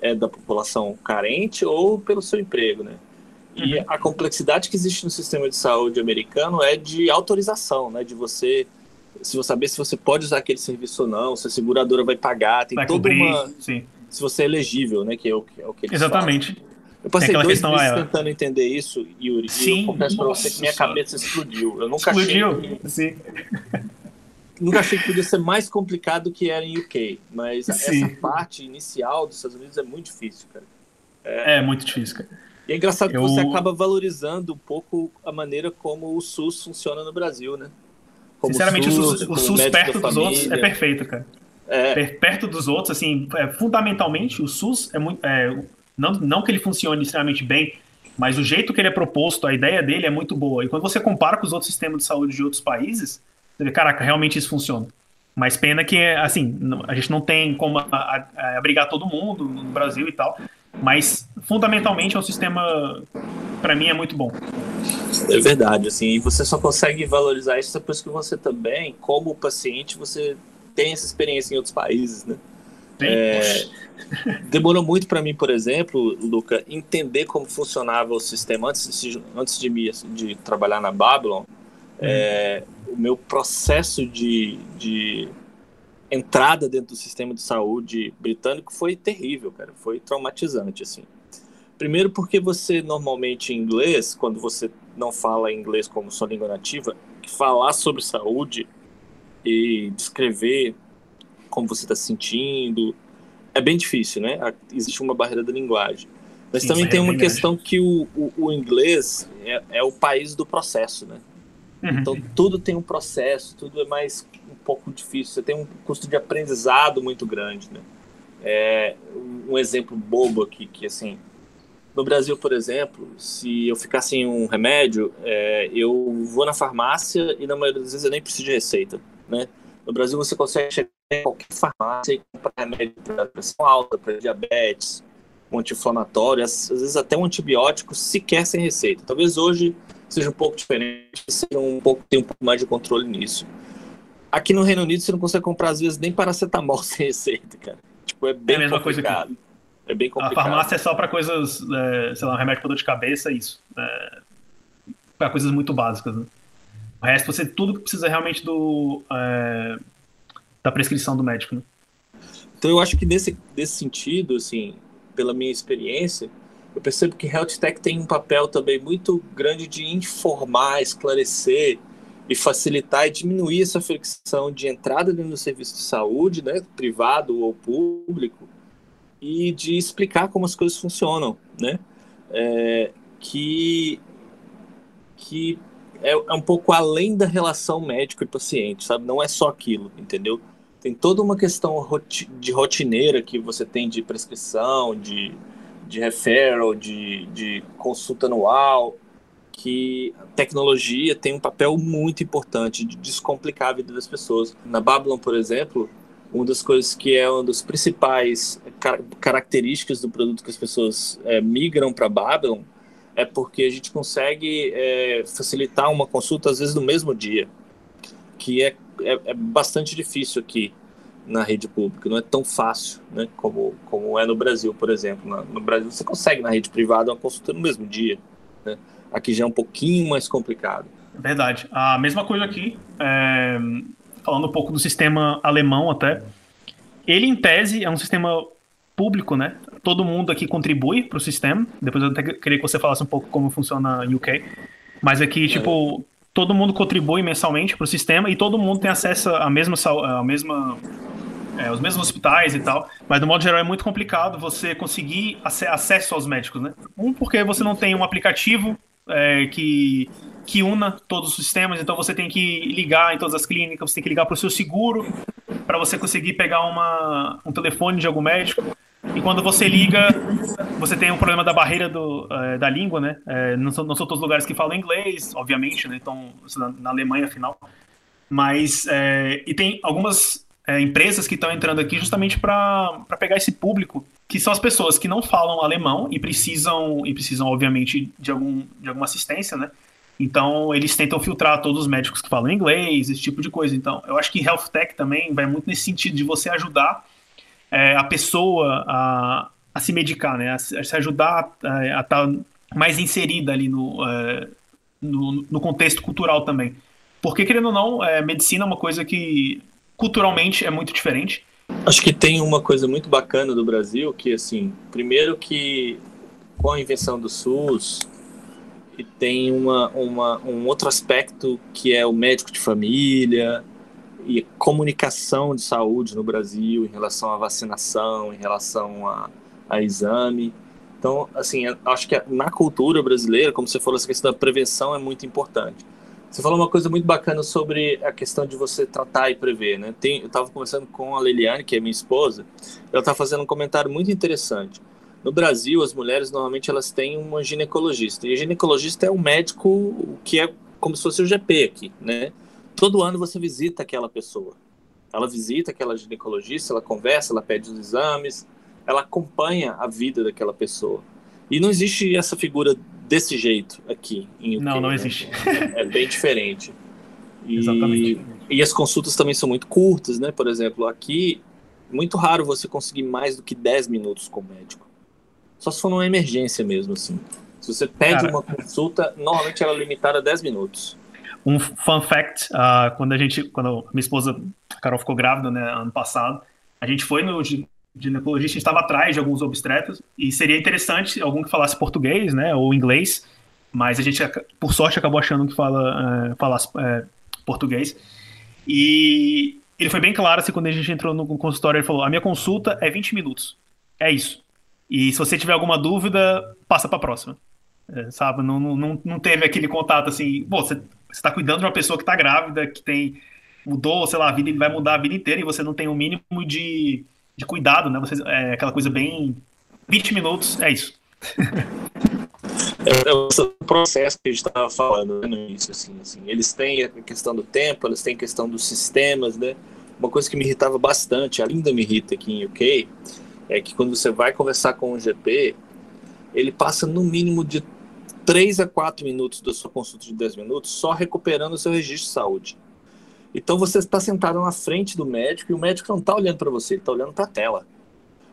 S3: é da população carente ou pelo seu emprego, né? E uhum. a complexidade que existe no sistema de saúde americano é de autorização, né? De você, se você saber se você pode usar aquele serviço ou não, se a seguradora vai pagar, tem vai toda cobrir, uma, sim. se você é elegível, né? Que é o que, é o que eles
S2: Exatamente.
S3: Falam. Eu passei dois meses tentando entender isso, Yuri, Sim, e eu confesso pra você que minha cabeça explodiu. Eu nunca
S2: explodiu.
S3: achei.
S2: Sim.
S3: Nunca achei que podia ser mais complicado do que era em UK, mas Sim. essa parte inicial dos Estados Unidos é muito difícil, cara.
S2: É, é muito difícil, cara.
S3: E é engraçado eu... que você acaba valorizando um pouco a maneira como o SUS funciona no Brasil, né?
S2: Sinceramente, o SUS, o SUS perto dos outros é perfeito, cara. É. Perto dos outros, assim, é, fundamentalmente, o SUS é muito. É, não, não que ele funcione extremamente bem, mas o jeito que ele é proposto, a ideia dele é muito boa. E quando você compara com os outros sistemas de saúde de outros países, você vê, caraca, realmente isso funciona. Mas pena que, assim, a gente não tem como abrigar todo mundo no Brasil e tal. Mas, fundamentalmente, é um sistema, para mim, é muito bom.
S3: É verdade, assim, e você só consegue valorizar isso depois que você também, como paciente, você tem essa experiência em outros países, né? É, demorou muito para mim, por exemplo, Luca, entender como funcionava o sistema antes de, antes de, me, de trabalhar na Babylon. Hum. É, o meu processo de, de entrada dentro do sistema de saúde britânico foi terrível, cara. Foi traumatizante, assim. Primeiro porque você normalmente em inglês, quando você não fala inglês como sua língua nativa, falar sobre saúde e descrever como você está se sentindo é bem difícil, né? Existe uma barreira da linguagem. Mas Sim, também tem é uma questão que o, o, o inglês é, é, o país do processo, né? Uhum. Então tudo tem um processo, tudo é mais pouco difícil, você tem um custo de aprendizado muito grande, né? É, um exemplo bobo aqui, que assim, no Brasil, por exemplo, se eu ficar sem um remédio, é, eu vou na farmácia e na maioria das vezes eu nem preciso de receita, né? No Brasil você consegue chegar em qualquer farmácia e comprar remédio para pressão alta, para diabetes, um anti-inflamatório, às, às vezes até um antibiótico sequer sem receita. Talvez hoje seja um pouco diferente, seja um pouco, tenha um pouco mais de controle nisso. Aqui no Reino Unido você não consegue comprar, às vezes, nem paracetamol sem receita, cara. Tipo, é bem é complicado. É bem complicado.
S2: A farmácia é só para coisas, é, sei lá, um remédio para dor de cabeça, é isso. É, para coisas muito básicas. Né? O resto, você tudo que precisa realmente do é, da prescrição do médico. Né?
S3: Então, eu acho que nesse, nesse sentido, assim, pela minha experiência, eu percebo que Health Tech tem um papel também muito grande de informar, esclarecer e facilitar e diminuir essa fricção de entrada dentro do serviço de saúde, né, privado ou público, e de explicar como as coisas funcionam, né, é, que que é, é, um pouco além da relação médico e paciente, sabe? Não é só aquilo, entendeu? Tem toda uma questão de rotineira que você tem de prescrição, de, de referral, de, de consulta anual, que a tecnologia tem um papel muito importante de descomplicar a vida das pessoas. Na Babylon, por exemplo, uma das coisas que é uma das principais car características do produto que as pessoas é, migram para Babylon é porque a gente consegue é, facilitar uma consulta às vezes no mesmo dia, que é, é, é, bastante difícil aqui na rede pública, não é tão fácil né, como, como é no Brasil, por exemplo. Na, no Brasil você consegue na rede privada uma consulta no mesmo dia. Né? Aqui já é um pouquinho mais complicado.
S2: Verdade. A mesma coisa aqui, é, falando um pouco do sistema alemão até. Ele, em tese, é um sistema público, né? Todo mundo aqui contribui para o sistema. Depois eu até queria que você falasse um pouco como funciona no UK. Mas aqui, é. tipo, todo mundo contribui mensalmente para o sistema e todo mundo tem acesso à mesma, à mesma é, os mesmos hospitais e tal, mas no modo geral é muito complicado você conseguir acesso aos médicos, né? Um, porque você não tem um aplicativo é, que, que una todos os sistemas, então você tem que ligar em todas as clínicas, você tem que ligar para o seu seguro para você conseguir pegar uma, um telefone de algum médico. E quando você liga, você tem um problema da barreira do, é, da língua, né? É, não, são, não são todos os lugares que falam inglês, obviamente, né? Então, na, na Alemanha, afinal. Mas, é, e tem algumas empresas que estão entrando aqui justamente para pegar esse público, que são as pessoas que não falam alemão e precisam, e precisam obviamente, de, algum, de alguma assistência, né? Então, eles tentam filtrar todos os médicos que falam inglês, esse tipo de coisa. Então, eu acho que Health Tech também vai muito nesse sentido de você ajudar é, a pessoa a, a se medicar, né? A, a se ajudar a estar tá mais inserida ali no, é, no, no, contexto cultural também. Porque, querendo ou não, é, medicina é uma coisa que culturalmente é muito diferente.
S3: Acho que tem uma coisa muito bacana do Brasil, que assim, primeiro que com a invenção do SUS, tem uma, uma, um outro aspecto que é o médico de família e comunicação de saúde no Brasil em relação à vacinação, em relação a, a exame. Então, assim, acho que na cultura brasileira, como você falou, essa questão da prevenção é muito importante. Você falou uma coisa muito bacana sobre a questão de você tratar e prever, né? Tem, eu estava conversando com a Leliane, que é minha esposa, ela está fazendo um comentário muito interessante. No Brasil, as mulheres normalmente elas têm uma ginecologista. E a ginecologista é um médico que é como se fosse o GP aqui, né? Todo ano você visita aquela pessoa. Ela visita aquela ginecologista, ela conversa, ela pede os exames, ela acompanha a vida daquela pessoa. E não existe essa figura desse jeito aqui
S2: em UK, Não, não né? existe.
S3: É, é bem diferente. E, Exatamente. E as consultas também são muito curtas, né? Por exemplo, aqui, muito raro você conseguir mais do que 10 minutos com o médico. Só se for numa emergência mesmo, assim. Se você pede Cara, uma consulta, normalmente ela é limitada a 10 minutos.
S2: Um fun fact, uh, quando a gente, quando minha esposa, a Carol, ficou grávida, né, ano passado, a gente foi no ginecologista, a gente estava atrás de alguns obstetras, e seria interessante algum que falasse português, né, ou inglês, mas a gente, por sorte, acabou achando que fala, uh, falasse uh, português. E ele foi bem claro, assim, quando a gente entrou no consultório, ele falou, a minha consulta é 20 minutos. É isso. E se você tiver alguma dúvida, passa para a próxima. É, sabe? Não, não, não teve aquele contato assim, pô, você está cuidando de uma pessoa que está grávida, que tem mudou, sei lá, a vida vai mudar a vida inteira e você não tem o um mínimo de, de cuidado, né? Você, é aquela coisa bem 20 minutos, é isso.
S3: é, é o processo que a gente estava falando né, no início, assim, assim, eles têm a questão do tempo, eles têm a questão dos sistemas, né? Uma coisa que me irritava bastante, ainda me irrita aqui em UK, é que quando você vai conversar com o GP, ele passa no mínimo de 3 a 4 minutos da sua consulta de 10 minutos só recuperando o seu registro de saúde. Então você está sentado na frente do médico e o médico não está olhando para você, ele está olhando para a tela.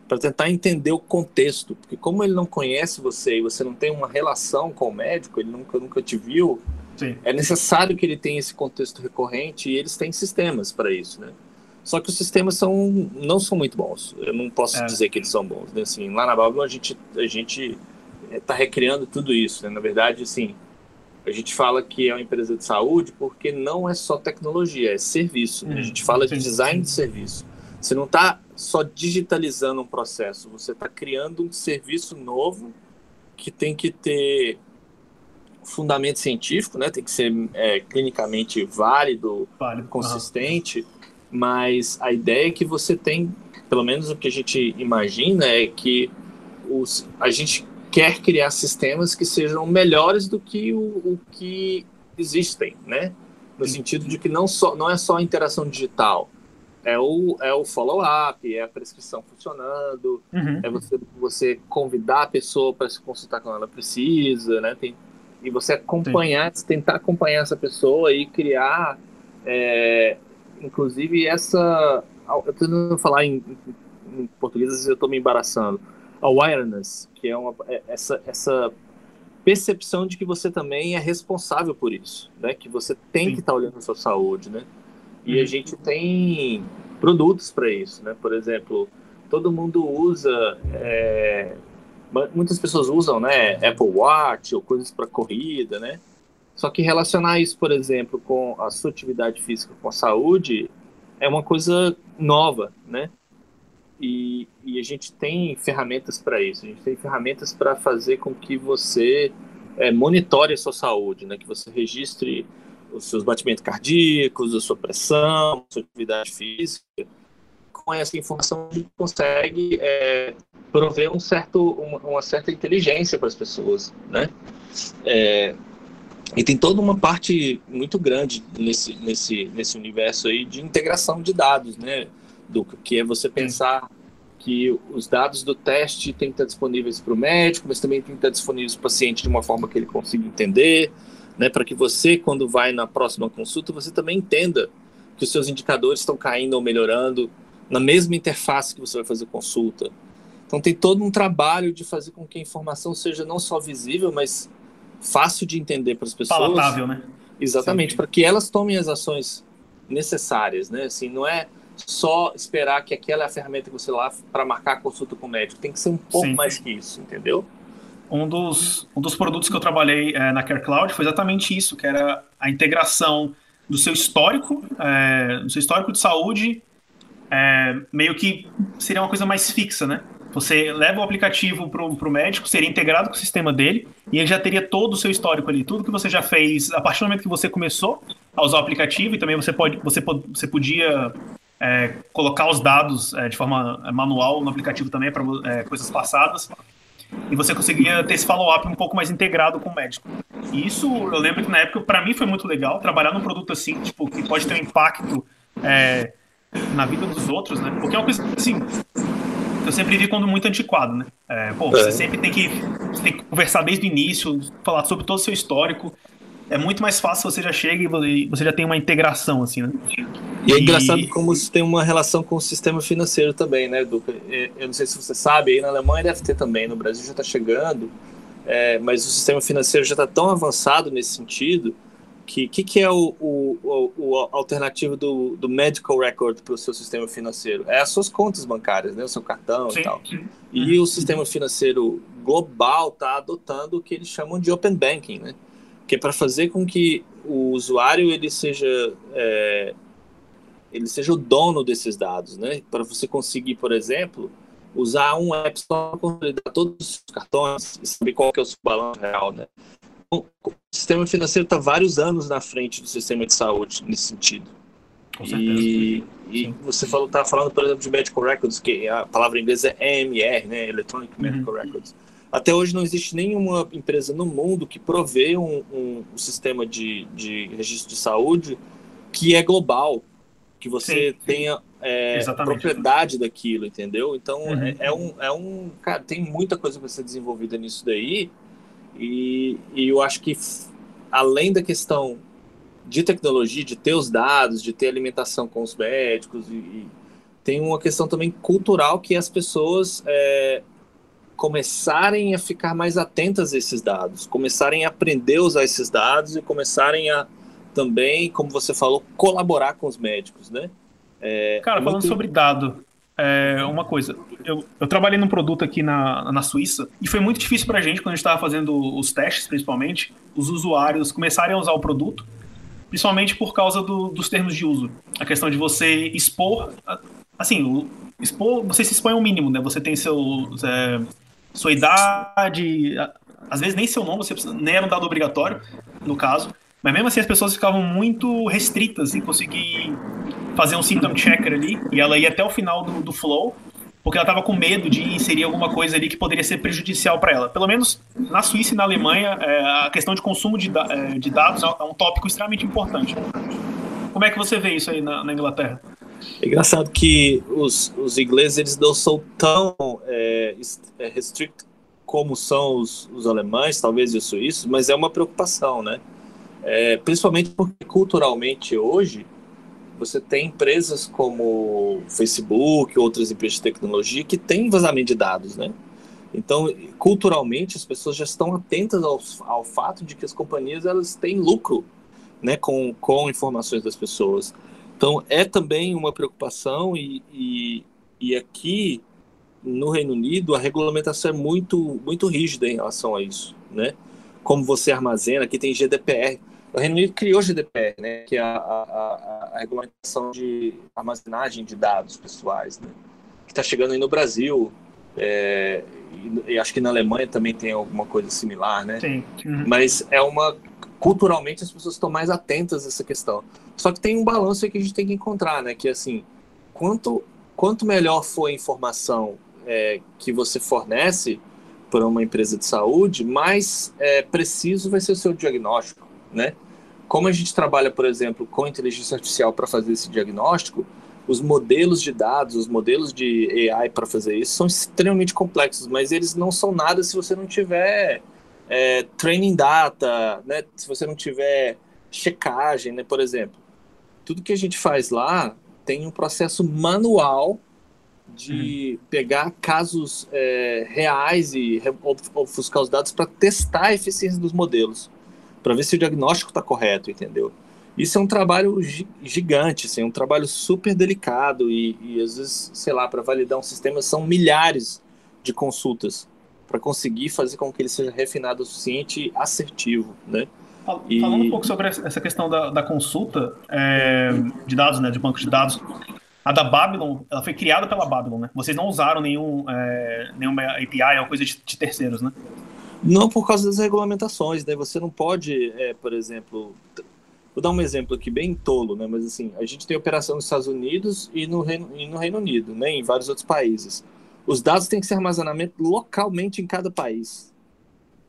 S3: Para tentar entender o contexto. Porque como ele não conhece você e você não tem uma relação com o médico, ele nunca, nunca te viu, Sim. é necessário que ele tenha esse contexto recorrente e eles têm sistemas para isso, né? Só que os sistemas são, não são muito bons. Eu não posso é. dizer que eles são bons. Né? Assim, lá na Babylon a gente a gente está recriando tudo isso. Né? Na verdade, assim, a gente fala que é uma empresa de saúde porque não é só tecnologia, é serviço. Né? A gente fala de design de serviço. Você não está só digitalizando um processo, você está criando um serviço novo que tem que ter fundamento científico, né? tem que ser é, clinicamente válido, válido. consistente. Uhum mas a ideia é que você tem, pelo menos o que a gente imagina é que os, a gente quer criar sistemas que sejam melhores do que o, o que existem, né? No sentido de que não, só, não é só a interação digital, é o, é o follow-up, é a prescrição funcionando, uhum. é você, você convidar a pessoa para se consultar quando ela precisa, né? Tem, e você acompanhar, Sim. tentar acompanhar essa pessoa e criar é, Inclusive, essa. Eu tô tentando falar em, em português, eu estou me embaraçando. Awareness, que é uma, é, essa, essa percepção de que você também é responsável por isso, né? Que você tem Sim. que estar tá olhando a sua saúde, né? E uhum. a gente tem produtos para isso, né? Por exemplo, todo mundo usa, é, muitas pessoas usam, né? Apple Watch ou coisas para corrida, né? Só que relacionar isso, por exemplo, com a sua atividade física, com a saúde, é uma coisa nova, né? E, e a gente tem ferramentas para isso. A gente tem ferramentas para fazer com que você é, monitore a sua saúde, né? Que você registre os seus batimentos cardíacos, a sua pressão, a sua atividade física. Com essa informação, a gente consegue é, prover um certo, uma, uma certa inteligência para as pessoas, né? É, e tem toda uma parte muito grande nesse, nesse, nesse universo aí de integração de dados, né, do Que é você pensar que os dados do teste têm que estar disponíveis para o médico, mas também tem que estar disponíveis para o paciente de uma forma que ele consiga entender, né, para que você, quando vai na próxima consulta, você também entenda que os seus indicadores estão caindo ou melhorando na mesma interface que você vai fazer consulta. Então tem todo um trabalho de fazer com que a informação seja não só visível, mas fácil de entender para as pessoas.
S2: Palatável, né?
S3: Exatamente, para que elas tomem as ações necessárias, né? Assim, não é só esperar que aquela é a ferramenta que você lá para marcar a consulta com o médico. Tem que ser um pouco Sim. mais que isso, entendeu?
S2: Um dos, um dos produtos que eu trabalhei é, na Care Cloud foi exatamente isso, que era a integração do seu histórico, é, do seu histórico de saúde, é, meio que seria uma coisa mais fixa, né? Você leva o aplicativo para o médico, seria integrado com o sistema dele, e ele já teria todo o seu histórico ali, tudo que você já fez a partir do momento que você começou a usar o aplicativo, e também você, pode, você, você podia é, colocar os dados é, de forma manual no aplicativo também para é, coisas passadas e você conseguia ter esse follow-up um pouco mais integrado com o médico. E isso, eu lembro que na época, para mim foi muito legal, trabalhar num produto assim, tipo, que pode ter um impacto é, na vida dos outros, né? Porque é uma coisa, assim, eu sempre vi quando muito antiquado, né? É, pô, você é. sempre tem que, tem que conversar desde o início, falar sobre todo o seu histórico, é muito mais fácil você já chega e você já tem uma integração, assim, né?
S3: E é engraçado como isso tem uma relação com o sistema financeiro também, né, Duca? Eu não sei se você sabe, aí na Alemanha deve ter também, no Brasil já está chegando, é, mas o sistema financeiro já está tão avançado nesse sentido que que, que é o, o, o, o alternativo do, do medical record para o seu sistema financeiro? É as suas contas bancárias, né, o seu cartão Sim. e tal. E o sistema financeiro global está adotando o que eles chamam de open banking, né? que é para fazer com que o usuário ele seja é, ele seja o dono desses dados, né? Para você conseguir, por exemplo, usar um App Store para consolidar todos os cartões e saber qual que é o seu balanço real, né? O sistema financeiro está vários anos na frente do sistema de saúde nesse sentido. Com e, e você falou, tá falando, por exemplo, de medical records, que a palavra em inglês é EMR, né? Electronic Medical uhum. Records. Até hoje não existe nenhuma empresa no mundo que provê um, um, um sistema de, de registro de saúde que é global, que você sim, tenha é, propriedade daquilo, entendeu? Então uhum. é, é, um, é um. Cara, tem muita coisa para ser desenvolvida nisso daí. E, e eu acho que além da questão de tecnologia, de ter os dados, de ter alimentação com os médicos, e, e tem uma questão também cultural que as pessoas é, começarem a ficar mais atentas a esses dados, começarem a aprender a usar esses dados e começarem a também, como você falou, colaborar com os médicos, né?
S2: É, Cara, é falando muito... sobre dado, é uma coisa, eu, eu, trabalhei num produto aqui na, na Suíça e foi muito difícil pra gente, quando a gente estava fazendo os testes, principalmente, os usuários começarem a usar o produto, principalmente por causa do, dos termos de uso. A questão de você expor, assim, expor, você se expõe ao mínimo, né? Você tem seus, é, sua idade, às vezes nem seu nome, você precisa, nem era um dado obrigatório, no caso. Mas mesmo assim as pessoas ficavam muito restritas em conseguir fazer um symptom checker ali, e ela ia até o final do, do flow, porque ela estava com medo de inserir alguma coisa ali que poderia ser prejudicial para ela. Pelo menos na Suíça e na Alemanha, é, a questão de consumo de, é, de dados é um tópico extremamente importante. Como é que você vê isso aí na, na Inglaterra?
S3: É engraçado que os, os ingleses eles não são tão é, é, como são os, os alemães, talvez os suíços, mas é uma preocupação, né? É, principalmente porque culturalmente hoje você tem empresas como Facebook, outras empresas de tecnologia que têm vazamento de dados, né? Então, culturalmente, as pessoas já estão atentas ao, ao fato de que as companhias elas têm lucro né, com, com informações das pessoas. Então, é também uma preocupação, e, e, e, aqui no Reino Unido a regulamentação é muito, muito rígida em relação a isso, né? Como você armazena, aqui tem GDPR. O Reino Unido criou GDPR, né? Que é a, a, a regulamentação de armazenagem de dados pessoais, né? Que está chegando aí no Brasil, é, e, e, acho que na Alemanha também tem alguma coisa similar, né?
S2: Sim.
S3: Uhum. Mas é uma culturalmente as pessoas estão mais atentas a essa questão. Só que tem um balanço aí que a gente tem que encontrar, né? Que assim, quanto, quanto melhor for a informação é, que você fornece para uma empresa de saúde, mais é, preciso vai ser o seu diagnóstico, né? Como a gente trabalha, por exemplo, com inteligência artificial para fazer esse diagnóstico, os modelos de dados, os modelos de AI para fazer isso são extremamente complexos, mas eles não são nada se você não tiver é, training data, né? Se você não tiver checagem, né? Por exemplo, tudo que a gente faz lá tem um processo manual de hum. pegar casos é, reais e ofuscar os dados para testar a eficiência dos modelos, para ver se o diagnóstico está correto, entendeu? Isso é um trabalho gigante, assim, um trabalho super delicado e, e às vezes, sei lá, para validar um sistema são milhares de consultas para conseguir fazer com que ele seja refinado o suficiente e assertivo, né?
S2: Falando e... um pouco sobre essa questão da, da consulta é, de dados, né, de banco de dados, a da Babylon, ela foi criada pela Babylon, né? Vocês não usaram nenhum, é, nenhuma API ou coisa de, de, terceiros, né?
S3: Não por causa das regulamentações, né? Você não pode, é, por exemplo, vou dar um exemplo aqui bem tolo, né? Mas assim, a gente tem operação nos Estados Unidos e no Reino, e no Reino Unido, né? Em vários outros países. Os dados têm que ser armazenados localmente em cada país.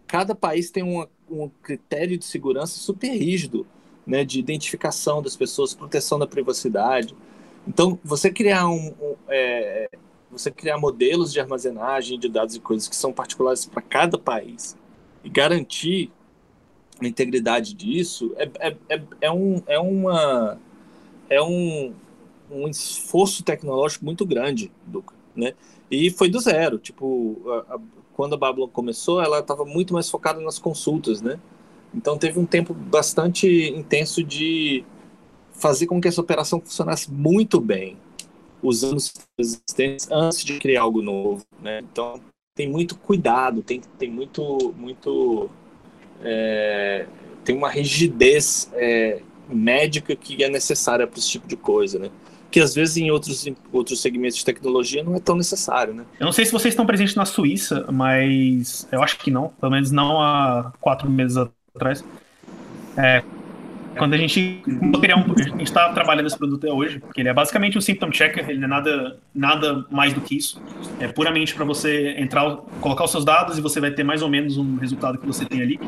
S3: Cada país tem uma, um critério de segurança super rígido, né? De identificação das pessoas, proteção da privacidade. Então, você criar um, um é, você criar modelos de armazenagem de dados e coisas que são particulares para cada país e garantir a integridade disso é, é, é, é, um, é uma é um, um esforço tecnológico muito grande, Duca, né? E foi do zero, tipo, a, a, quando a Babylon começou, ela estava muito mais focada nas consultas, né? Então teve um tempo bastante intenso de fazer com que essa operação funcionasse muito bem, usando os existentes antes de criar algo novo, né? Então tem muito cuidado, tem, tem muito muito é, tem uma rigidez é, médica que é necessária para esse tipo de coisa, né? Que às vezes em outros, em outros segmentos de tecnologia não é tão necessário, né?
S2: Eu não sei se vocês estão presentes na Suíça, mas eu acho que não, pelo menos não há quatro meses atrás. É, quando a gente criar um, a gente está trabalhando esse produto até hoje, porque ele é basicamente um symptom checker, ele não é nada, nada mais do que isso. É puramente para você entrar, colocar os seus dados e você vai ter mais ou menos um resultado que você tem ali.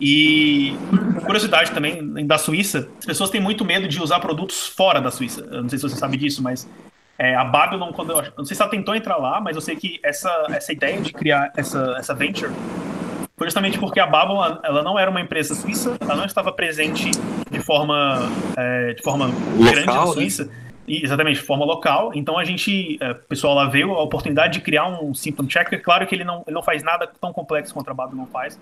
S2: E curiosidade também da Suíça, as pessoas têm muito medo de usar produtos fora da Suíça. Eu não sei se você sabe disso, mas é, a Babylon, quando eu, eu não sei se ela tentou entrar lá, mas eu sei que essa, essa ideia de criar essa, essa venture foi justamente porque a Babylon ela não era uma empresa suíça, ela não estava presente de forma, é, de forma local, grande na né? Suíça. Né? Exatamente, de forma local. Então a gente, é, o pessoal lá veio a oportunidade de criar um symptom checker. Claro que ele não, ele não faz nada tão complexo quanto a Babylon faz,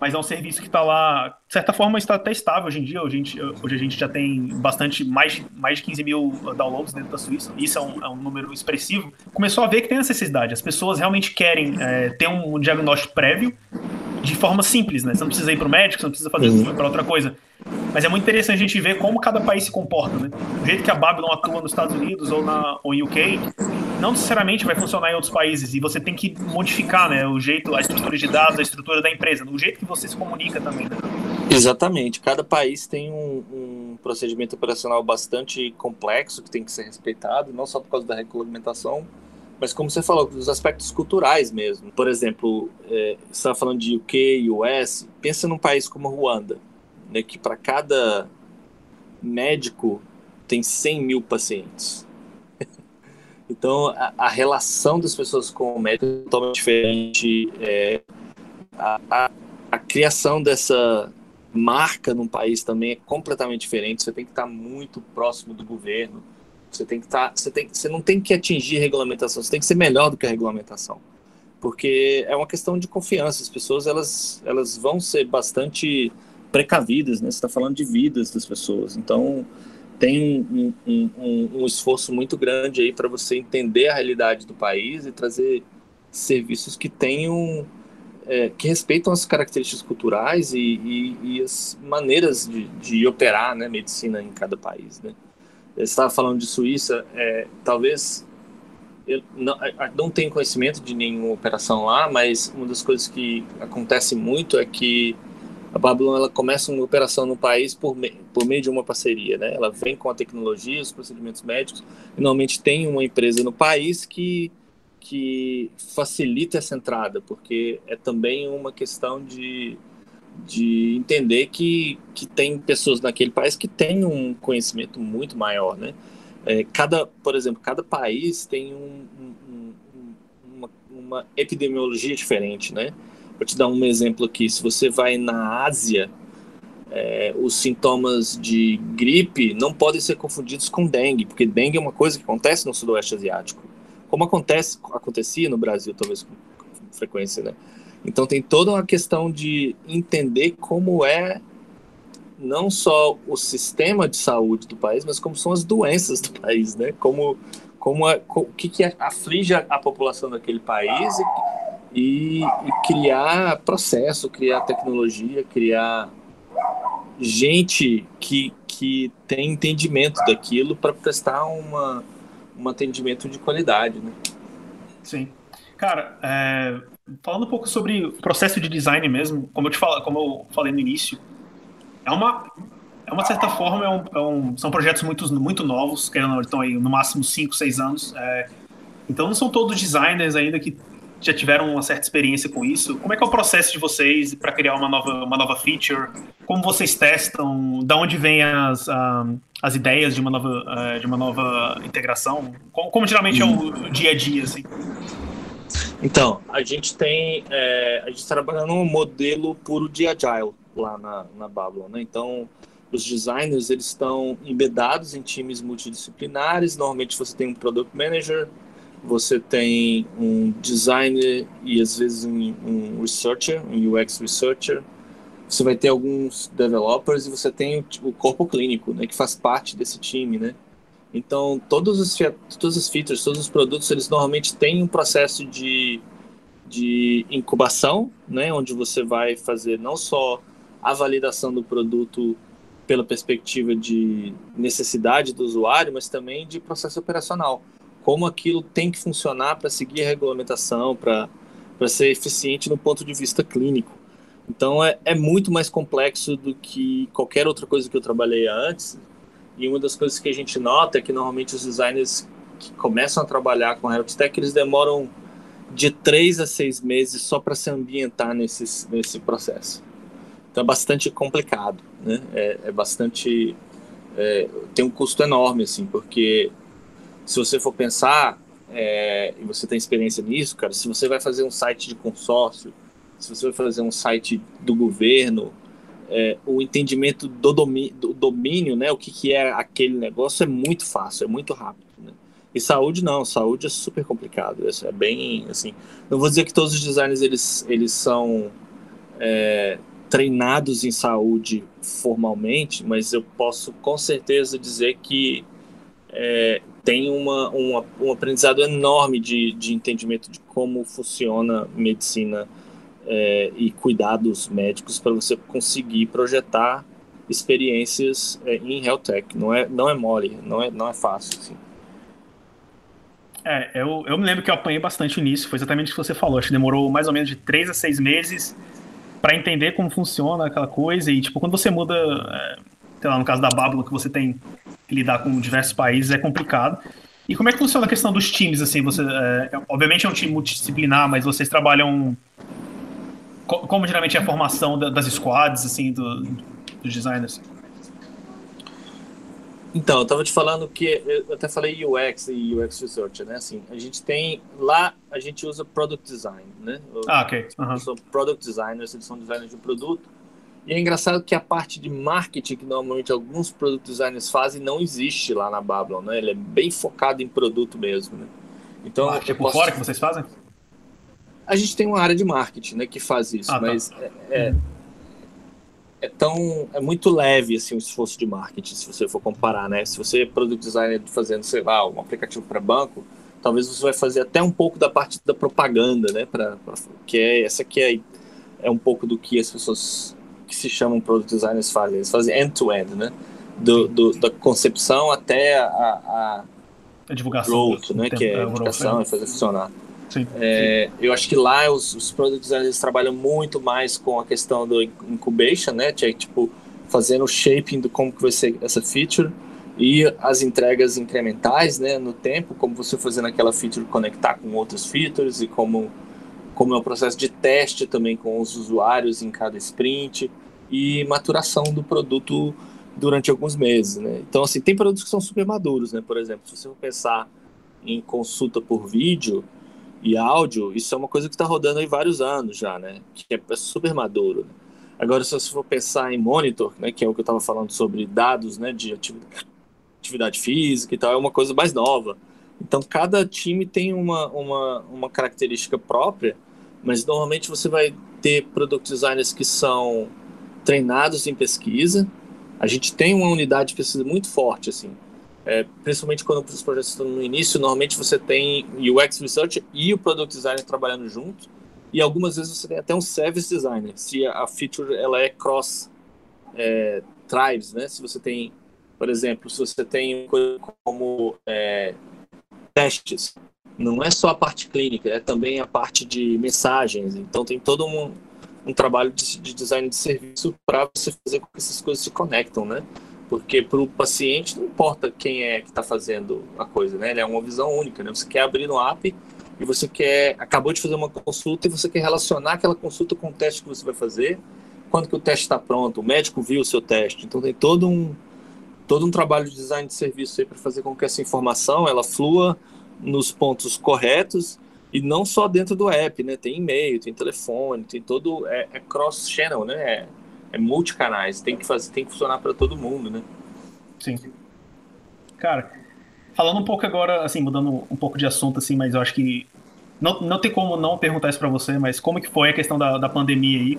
S2: mas é um serviço que está lá, de certa forma, está até estável hoje em dia. Hoje a gente, hoje a gente já tem bastante, mais, mais de 15 mil downloads dentro da Suíça. Isso é um, é um número expressivo. Começou a ver que tem necessidade. As pessoas realmente querem é, ter um diagnóstico prévio de forma simples, né? Você não precisa ir para o médico, você não precisa fazer uhum. para outra coisa. Mas é muito interessante a gente ver como cada país se comporta, né? O jeito que a Babylon atua nos Estados Unidos ou na ou em UK, não necessariamente vai funcionar em outros países e você tem que modificar, né, o jeito, a estrutura de dados, a estrutura da empresa, o jeito que você se comunica também. Né?
S3: Exatamente. Cada país tem um, um, procedimento operacional bastante complexo que tem que ser respeitado, não só por causa da regulamentação, mas como você falou, dos aspectos culturais mesmo. Por exemplo, é, você estava falando de UK, US, pensa num país como Ruanda, né, que para cada médico tem 100 mil pacientes. Então, a, a, relação das pessoas com o médico é totalmente diferente. É, a, a, a criação dessa marca num país também é completamente diferente. Você tem que estar muito próximo do governo. Você tem que estar, você tem, você não tem que atingir regulamentação. Você tem que ser melhor do que a regulamentação, porque é uma questão de confiança. As pessoas elas, elas vão ser bastante precavidas, né? Você está falando de vidas das pessoas, então tem um, um, um, um esforço muito grande aí para você entender a realidade do país e trazer serviços que tenham é, que respeitam as características culturais e, e, e as maneiras de, de, operar né, medicina em cada país. Né? Você estava falando de Suíça, é, talvez eu não, não tenho conhecimento de nenhuma operação lá, mas uma das coisas que acontece muito é que a Babylon ela começa uma operação no país por, me, por meio de uma parceria, né? Ela vem com a tecnologia, os procedimentos médicos, e normalmente tem uma empresa no país que que facilita essa entrada, porque é também uma questão de, de entender que, que tem pessoas naquele país que têm um conhecimento muito maior, né? É, cada, por exemplo, cada país tem um, um, uma, uma, epidemiologia diferente, né? Vou te dar um exemplo aqui. Se você vai na Ásia, é, os sintomas de gripe não podem ser confundidos com dengue, porque dengue é uma coisa que acontece no sudoeste asiático como acontece, acontecia no Brasil, talvez com frequência, né? Então tem toda uma questão de entender como é não só o sistema de saúde do país, mas como são as doenças do país, né? Como, como o que, que aflige a, a população daquele país e, e, criar processo, criar tecnologia, criar gente que, que tem entendimento daquilo para prestar uma, um atendimento de qualidade, né?
S2: Sim. Cara, é, falando um pouco sobre o processo de design mesmo, como eu te falo, como eu falei no início, é uma, é uma certa forma, é um, é um, são projetos muito, muito novos, que estão aí no máximo 5, 6 anos. É, então não são todos designers ainda que já tiveram uma certa experiência com isso. Como é que é o processo de vocês para criar uma nova, uma nova feature? Como vocês testam? Da onde vêm as, um, as ideias de uma nova, uh, de uma nova integração? Como, como geralmente é o dia a dia, assim?
S3: Então, a gente tem, é, a gente trabalha num modelo puro de agile lá na, na Babylon, né? Então, os designers, eles estão embedados em times multidisciplinares, normalmente você tem um product manager, você tem um designer e às vezes um, um researcher, um UX researcher, você vai ter alguns developers e você tem o, o corpo clínico, né, que faz parte desse time, né? Então, todos os, todos os features, todos os produtos, eles normalmente têm um processo de, de incubação, né, onde você vai fazer não só a validação do produto pela perspectiva de necessidade do usuário, mas também de processo operacional. Como aquilo tem que funcionar para seguir a regulamentação, para ser eficiente no ponto de vista clínico. Então, é, é muito mais complexo do que qualquer outra coisa que eu trabalhei antes, e uma das coisas que a gente nota é que normalmente os designers que começam a trabalhar com Health Tech, eles demoram de três a seis meses só para se ambientar nesse, nesse processo. Então é bastante complicado, né? É, é bastante... É, tem um custo enorme, assim, porque se você for pensar, é, e você tem experiência nisso, cara, se você vai fazer um site de consórcio, se você vai fazer um site do governo, é, o entendimento do, domi do domínio, né, o que, que é aquele negócio é muito fácil, é muito rápido. Né? E saúde não, saúde é super complicado, é bem assim. Não vou dizer que todos os designers eles, eles são é, treinados em saúde formalmente, mas eu posso com certeza dizer que é, tem uma, uma, um aprendizado enorme de, de entendimento de como funciona medicina é, e cuidados médicos para você conseguir projetar experiências é, em health tech. Não é, não é mole, não é, não é fácil. Assim.
S2: É, eu, eu me lembro que eu apanhei bastante nisso, foi exatamente o que você falou. Acho que demorou mais ou menos de três a seis meses para entender como funciona aquela coisa. E, tipo, quando você muda, é, sei lá, no caso da Babylon, que você tem que lidar com diversos países, é complicado. E como é que funciona a questão dos times, assim? Você, é, obviamente é um time multidisciplinar, mas vocês trabalham como geralmente é a formação das squads, assim, do, dos designers?
S3: Então, eu estava te falando que eu até falei UX e UX Research, né? Assim, a gente tem lá a gente usa product design, né?
S2: Ah, ok.
S3: Uhum. São product designers, eles são designers de produto. E é engraçado que a parte de marketing que normalmente alguns product designers fazem não existe lá na Babylon, né? Ele é bem focado em produto mesmo, né?
S2: Então, ah, é por posso... fora que vocês fazem?
S3: A gente tem uma área de marketing, né, que faz isso, ah, tá. mas tá. é, é, é, tão é muito leve assim o esforço de marketing, se você for comparar, né? Se você é product designer fazendo, sei lá, um aplicativo para banco, talvez você vai fazer até um pouco da parte da propaganda, né, para que é essa que é é um pouco do que as pessoas que se chamam product designers fazem, eles fazem end to end, né? Do, do da concepção até a, a,
S2: a divulgação,
S3: growth, né, que é a divulgação e fazer funcionar. É, eu acho que lá os, os product designers trabalham muito mais com a questão do incubation, né? Que é, tipo, fazendo o shaping do como que vai ser essa feature e as entregas incrementais, né, no tempo, como você fazendo aquela feature conectar com outros features e como como é o processo de teste também com os usuários em cada sprint e maturação do produto durante alguns meses, né? Então assim, tem produtos que são super maduros, né? Por exemplo, se você for pensar em consulta por vídeo, e áudio, isso é uma coisa que está rodando aí vários anos já, né? Que é super maduro. Né? Agora, se você for pensar em monitor, né, que é o que eu estava falando sobre dados, né, de atividade física e tal, é uma coisa mais nova. Então, cada time tem uma, uma, uma característica própria, mas normalmente você vai ter product designers que são treinados em pesquisa, A gente tem uma unidade de pesquisa muito forte, assim. É, principalmente quando os projetos estão no início, normalmente você tem UX Research e o Product Designer trabalhando junto, e algumas vezes você tem até um Service Designer, se a feature ela é cross é, tribes, né? Se você tem, por exemplo, se você tem coisa como é, testes, não é só a parte clínica, é também a parte de mensagens, então tem todo um, um trabalho de, de design de serviço para você fazer com que essas coisas se conectam, né? Porque para o paciente não importa quem é que está fazendo a coisa, né? Ele é uma visão única, né? Você quer abrir no app e você quer acabou de fazer uma consulta e você quer relacionar aquela consulta com o teste que você vai fazer. Quando que o teste está pronto? O médico viu o seu teste. Então tem todo um todo um trabalho de design de serviço aí para fazer com que essa informação ela flua nos pontos corretos e não só dentro do app, né? Tem e-mail, tem telefone, tem todo é, é cross channel, né? É, é multicanais, tem que fazer, tem que funcionar para todo mundo, né?
S2: Sim. Cara, falando um pouco agora, assim, mudando um pouco de assunto, assim, mas eu acho que não, não tem como não perguntar isso para você, mas como que foi a questão da, da pandemia aí?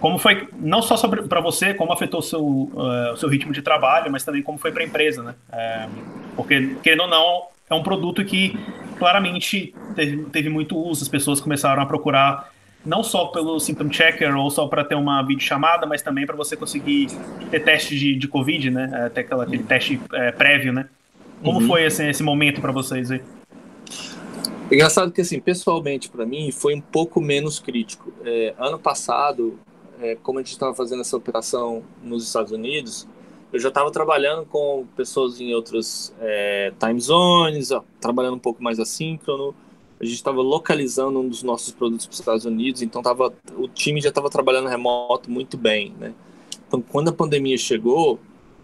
S2: Como foi, não só para você, como afetou o seu, uh, o seu ritmo de trabalho, mas também como foi para a empresa, né? É, porque, querendo ou não, é um produto que claramente teve, teve muito uso, as pessoas começaram a procurar não só pelo Symptom Checker ou só para ter uma videochamada, mas também para você conseguir ter teste de, de Covid, né? É, até aquela, aquele teste é, prévio, né? Como uhum. foi esse, esse momento para vocês aí?
S3: Engraçado que, assim, pessoalmente, para mim, foi um pouco menos crítico. É, ano passado, é, como a gente estava fazendo essa operação nos Estados Unidos, eu já estava trabalhando com pessoas em outras é, time zones, ó, trabalhando um pouco mais assíncrono. A gente estava localizando um dos nossos produtos para os Estados Unidos, então tava, o time já estava trabalhando remoto muito bem, né? Então, quando a pandemia chegou,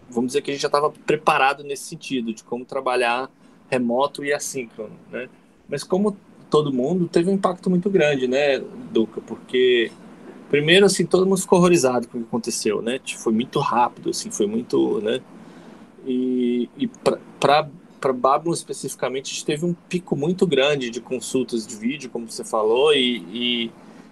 S3: vamos dizer que a gente já estava preparado nesse sentido, de como trabalhar remoto e assíncrono, né? Mas como todo mundo, teve um impacto muito grande, né, Duca? Porque Primeiro, assim, todo mundo ficou horrorizado com o que aconteceu, né? Tipo, foi muito rápido, assim, foi muito, né? E, e para Babylon especificamente, a gente teve um pico muito grande de consultas de vídeo, como você falou, e, e,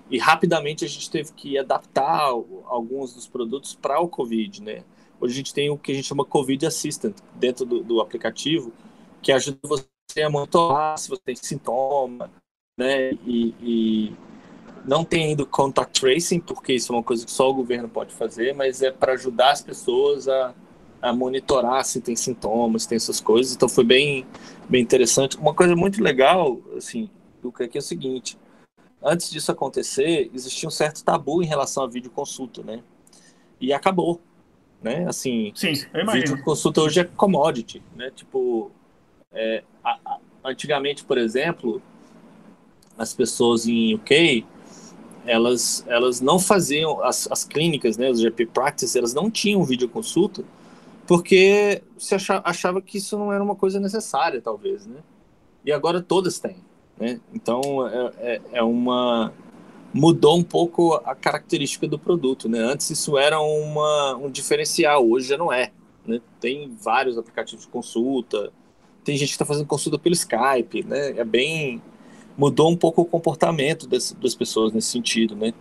S3: e rapidamente a gente teve que adaptar alguns dos produtos para o Covid, né? Hoje a gente tem o que a gente chama Covid Assistant dentro do, do aplicativo, que ajuda você a monitorar se você tem sintoma, né? E, e não tem ainda contact tracing, porque isso é uma coisa que só o governo pode fazer, mas é para ajudar as pessoas a, a monitorar se tem sintomas, se tem essas coisas. Então foi bem, bem interessante. Uma coisa muito legal, assim, Luca, é que é o seguinte: antes disso acontecer, existia um certo tabu em relação à videoconsulta, né? E acabou, né? Assim,
S2: Sim,
S3: videoconsulta hoje é commodity, né? Tipo, é, a, a, antigamente, por exemplo, as pessoas em UK elas, elas não faziam, as, as clínicas, né, os GP Practice, elas não tinham videoconsulta porque se achava, achava que isso não era uma coisa necessária, talvez, né? E agora todas têm, né? Então, é, é, é uma... Mudou um pouco a característica do produto, né? Antes isso era uma, um diferencial, hoje já não é, né? Tem vários aplicativos de consulta, tem gente que está fazendo consulta pelo Skype, né? É bem mudou um pouco o comportamento das, das pessoas nesse sentido, né?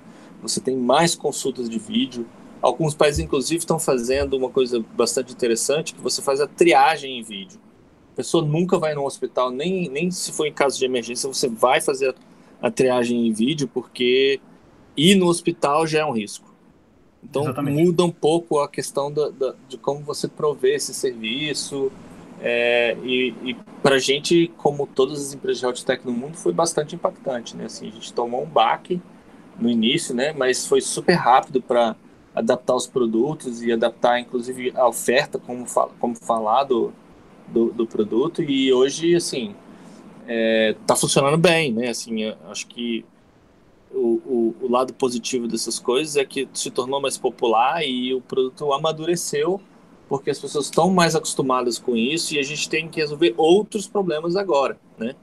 S3: Você tem mais consultas de vídeo. Alguns países, inclusive, estão fazendo uma coisa bastante interessante, que você faz a triagem em vídeo. A pessoa nunca vai no hospital, nem, nem se for em caso de emergência, você vai fazer a, a triagem em vídeo, porque ir no hospital já é um risco. Então Exatamente. muda um pouco a questão da, da, de como você provê esse serviço, é, e, e para a gente, como todas as empresas de health tech no mundo, foi bastante impactante, né? Assim, a gente tomou um baque no início, né? Mas foi super rápido para adaptar os produtos e adaptar, inclusive, a oferta, como, como falar do, do, do produto. E hoje, assim, está é, funcionando bem, né? Assim, acho que o, o, o, lado positivo dessas coisas é que se tornou mais popular e o produto amadureceu porque as pessoas estão mais acostumadas com isso e a gente tem que resolver outros problemas agora, né?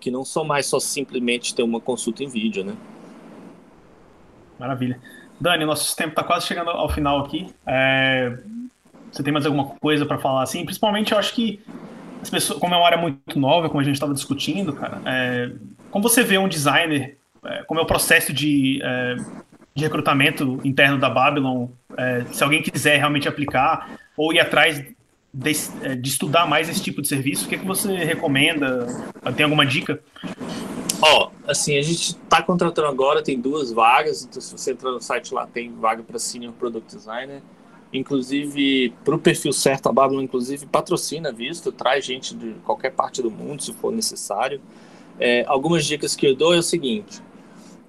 S3: Que não são mais só simplesmente ter uma consulta em vídeo, né?
S2: Maravilha. Dani, nosso tempo está quase chegando ao final aqui. É... Você tem mais alguma coisa para falar assim? Principalmente, eu acho que as pessoas, como é uma área muito nova, como a gente estava discutindo, cara, é... como você vê um designer, é... como é o processo de, é, de recrutamento interno da Babylon, é, se alguém quiser realmente aplicar, ou ir atrás de, é, de, estudar mais esse tipo de serviço, o que, é que você recomenda? Tem alguma dica?
S3: Ó, oh, assim, a gente está contratando agora, tem duas vagas, então se você entrar no site lá, tem vaga para Senior Product Designer. Inclusive, para o perfil certo, a Babylon, inclusive, patrocina visto, traz gente de qualquer parte do mundo, se for necessário. É, algumas dicas que eu dou é o seguinte: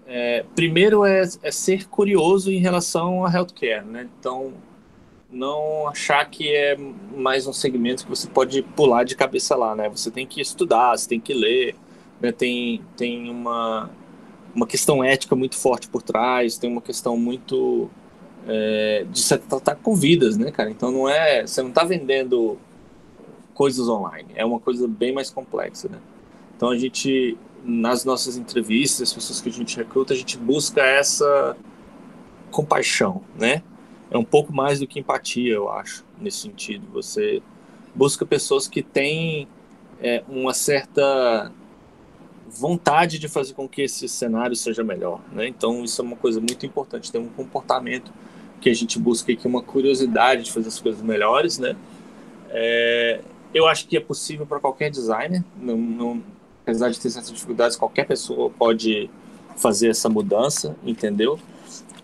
S3: é, primeiro é, é, ser curioso em relação a healthcare, né? Então, não achar que é mais um segmento que você pode pular de cabeça lá, né? Você tem que estudar, você tem que ler, né? tem, tem uma, uma questão ética muito forte por trás, tem uma questão muito é, de se tratar com vidas, né, cara? Então não é, você não está vendendo coisas online, é uma coisa bem mais complexa, né? Então a gente nas nossas entrevistas, as pessoas que a gente recruta, a gente busca essa compaixão, né? É um pouco mais do que empatia, eu acho, nesse sentido. Você busca pessoas que têm é, uma certa vontade de fazer com que esse cenário seja melhor, né? Então isso é uma coisa muito importante. Tem um comportamento que a gente busca aqui, uma curiosidade de fazer as coisas melhores, né? É, eu acho que é possível para qualquer designer, não, não, apesar de ter certas dificuldades, qualquer pessoa pode fazer essa mudança, entendeu?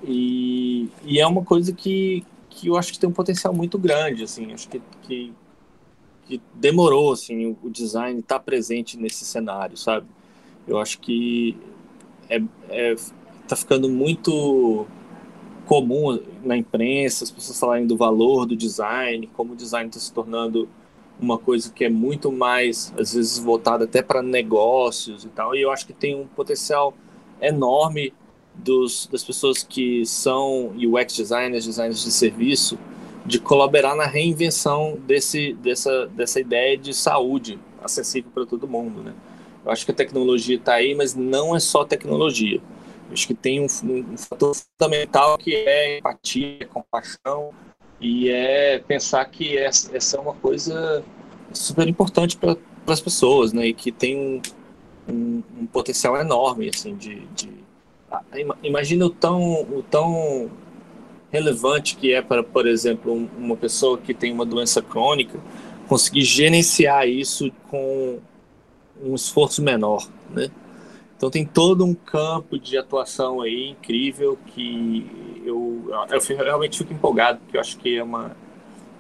S3: E, e é uma coisa que, que eu acho que tem um potencial muito grande, assim, acho que, que, que demorou, assim, o, o design estar tá presente nesse cenário, sabe? Eu acho que é, é, tá ficando muito comum na imprensa, as pessoas falarem do valor do design, como o design está se tornando uma coisa que é muito mais, às vezes, voltada até para negócios e tal. E eu acho que tem um potencial enorme dos, das pessoas que são UX designers, designers de serviço, de colaborar na reinvenção desse, dessa, dessa ideia de saúde acessível para todo mundo. Né? Eu acho que a tecnologia está aí, mas não é só tecnologia. Eu acho que tem um, um fator fundamental que é empatia, é compaixão e é pensar que essa, essa é uma coisa super importante para as pessoas, né? E que tem um, um, um potencial enorme assim de, de imagina o tão, o tão relevante que é para, por exemplo, uma pessoa que tem uma doença crônica conseguir gerenciar isso com um esforço menor, né? Então tem todo um campo de atuação aí incrível que eu, eu realmente fico empolgado, porque eu acho que é uma,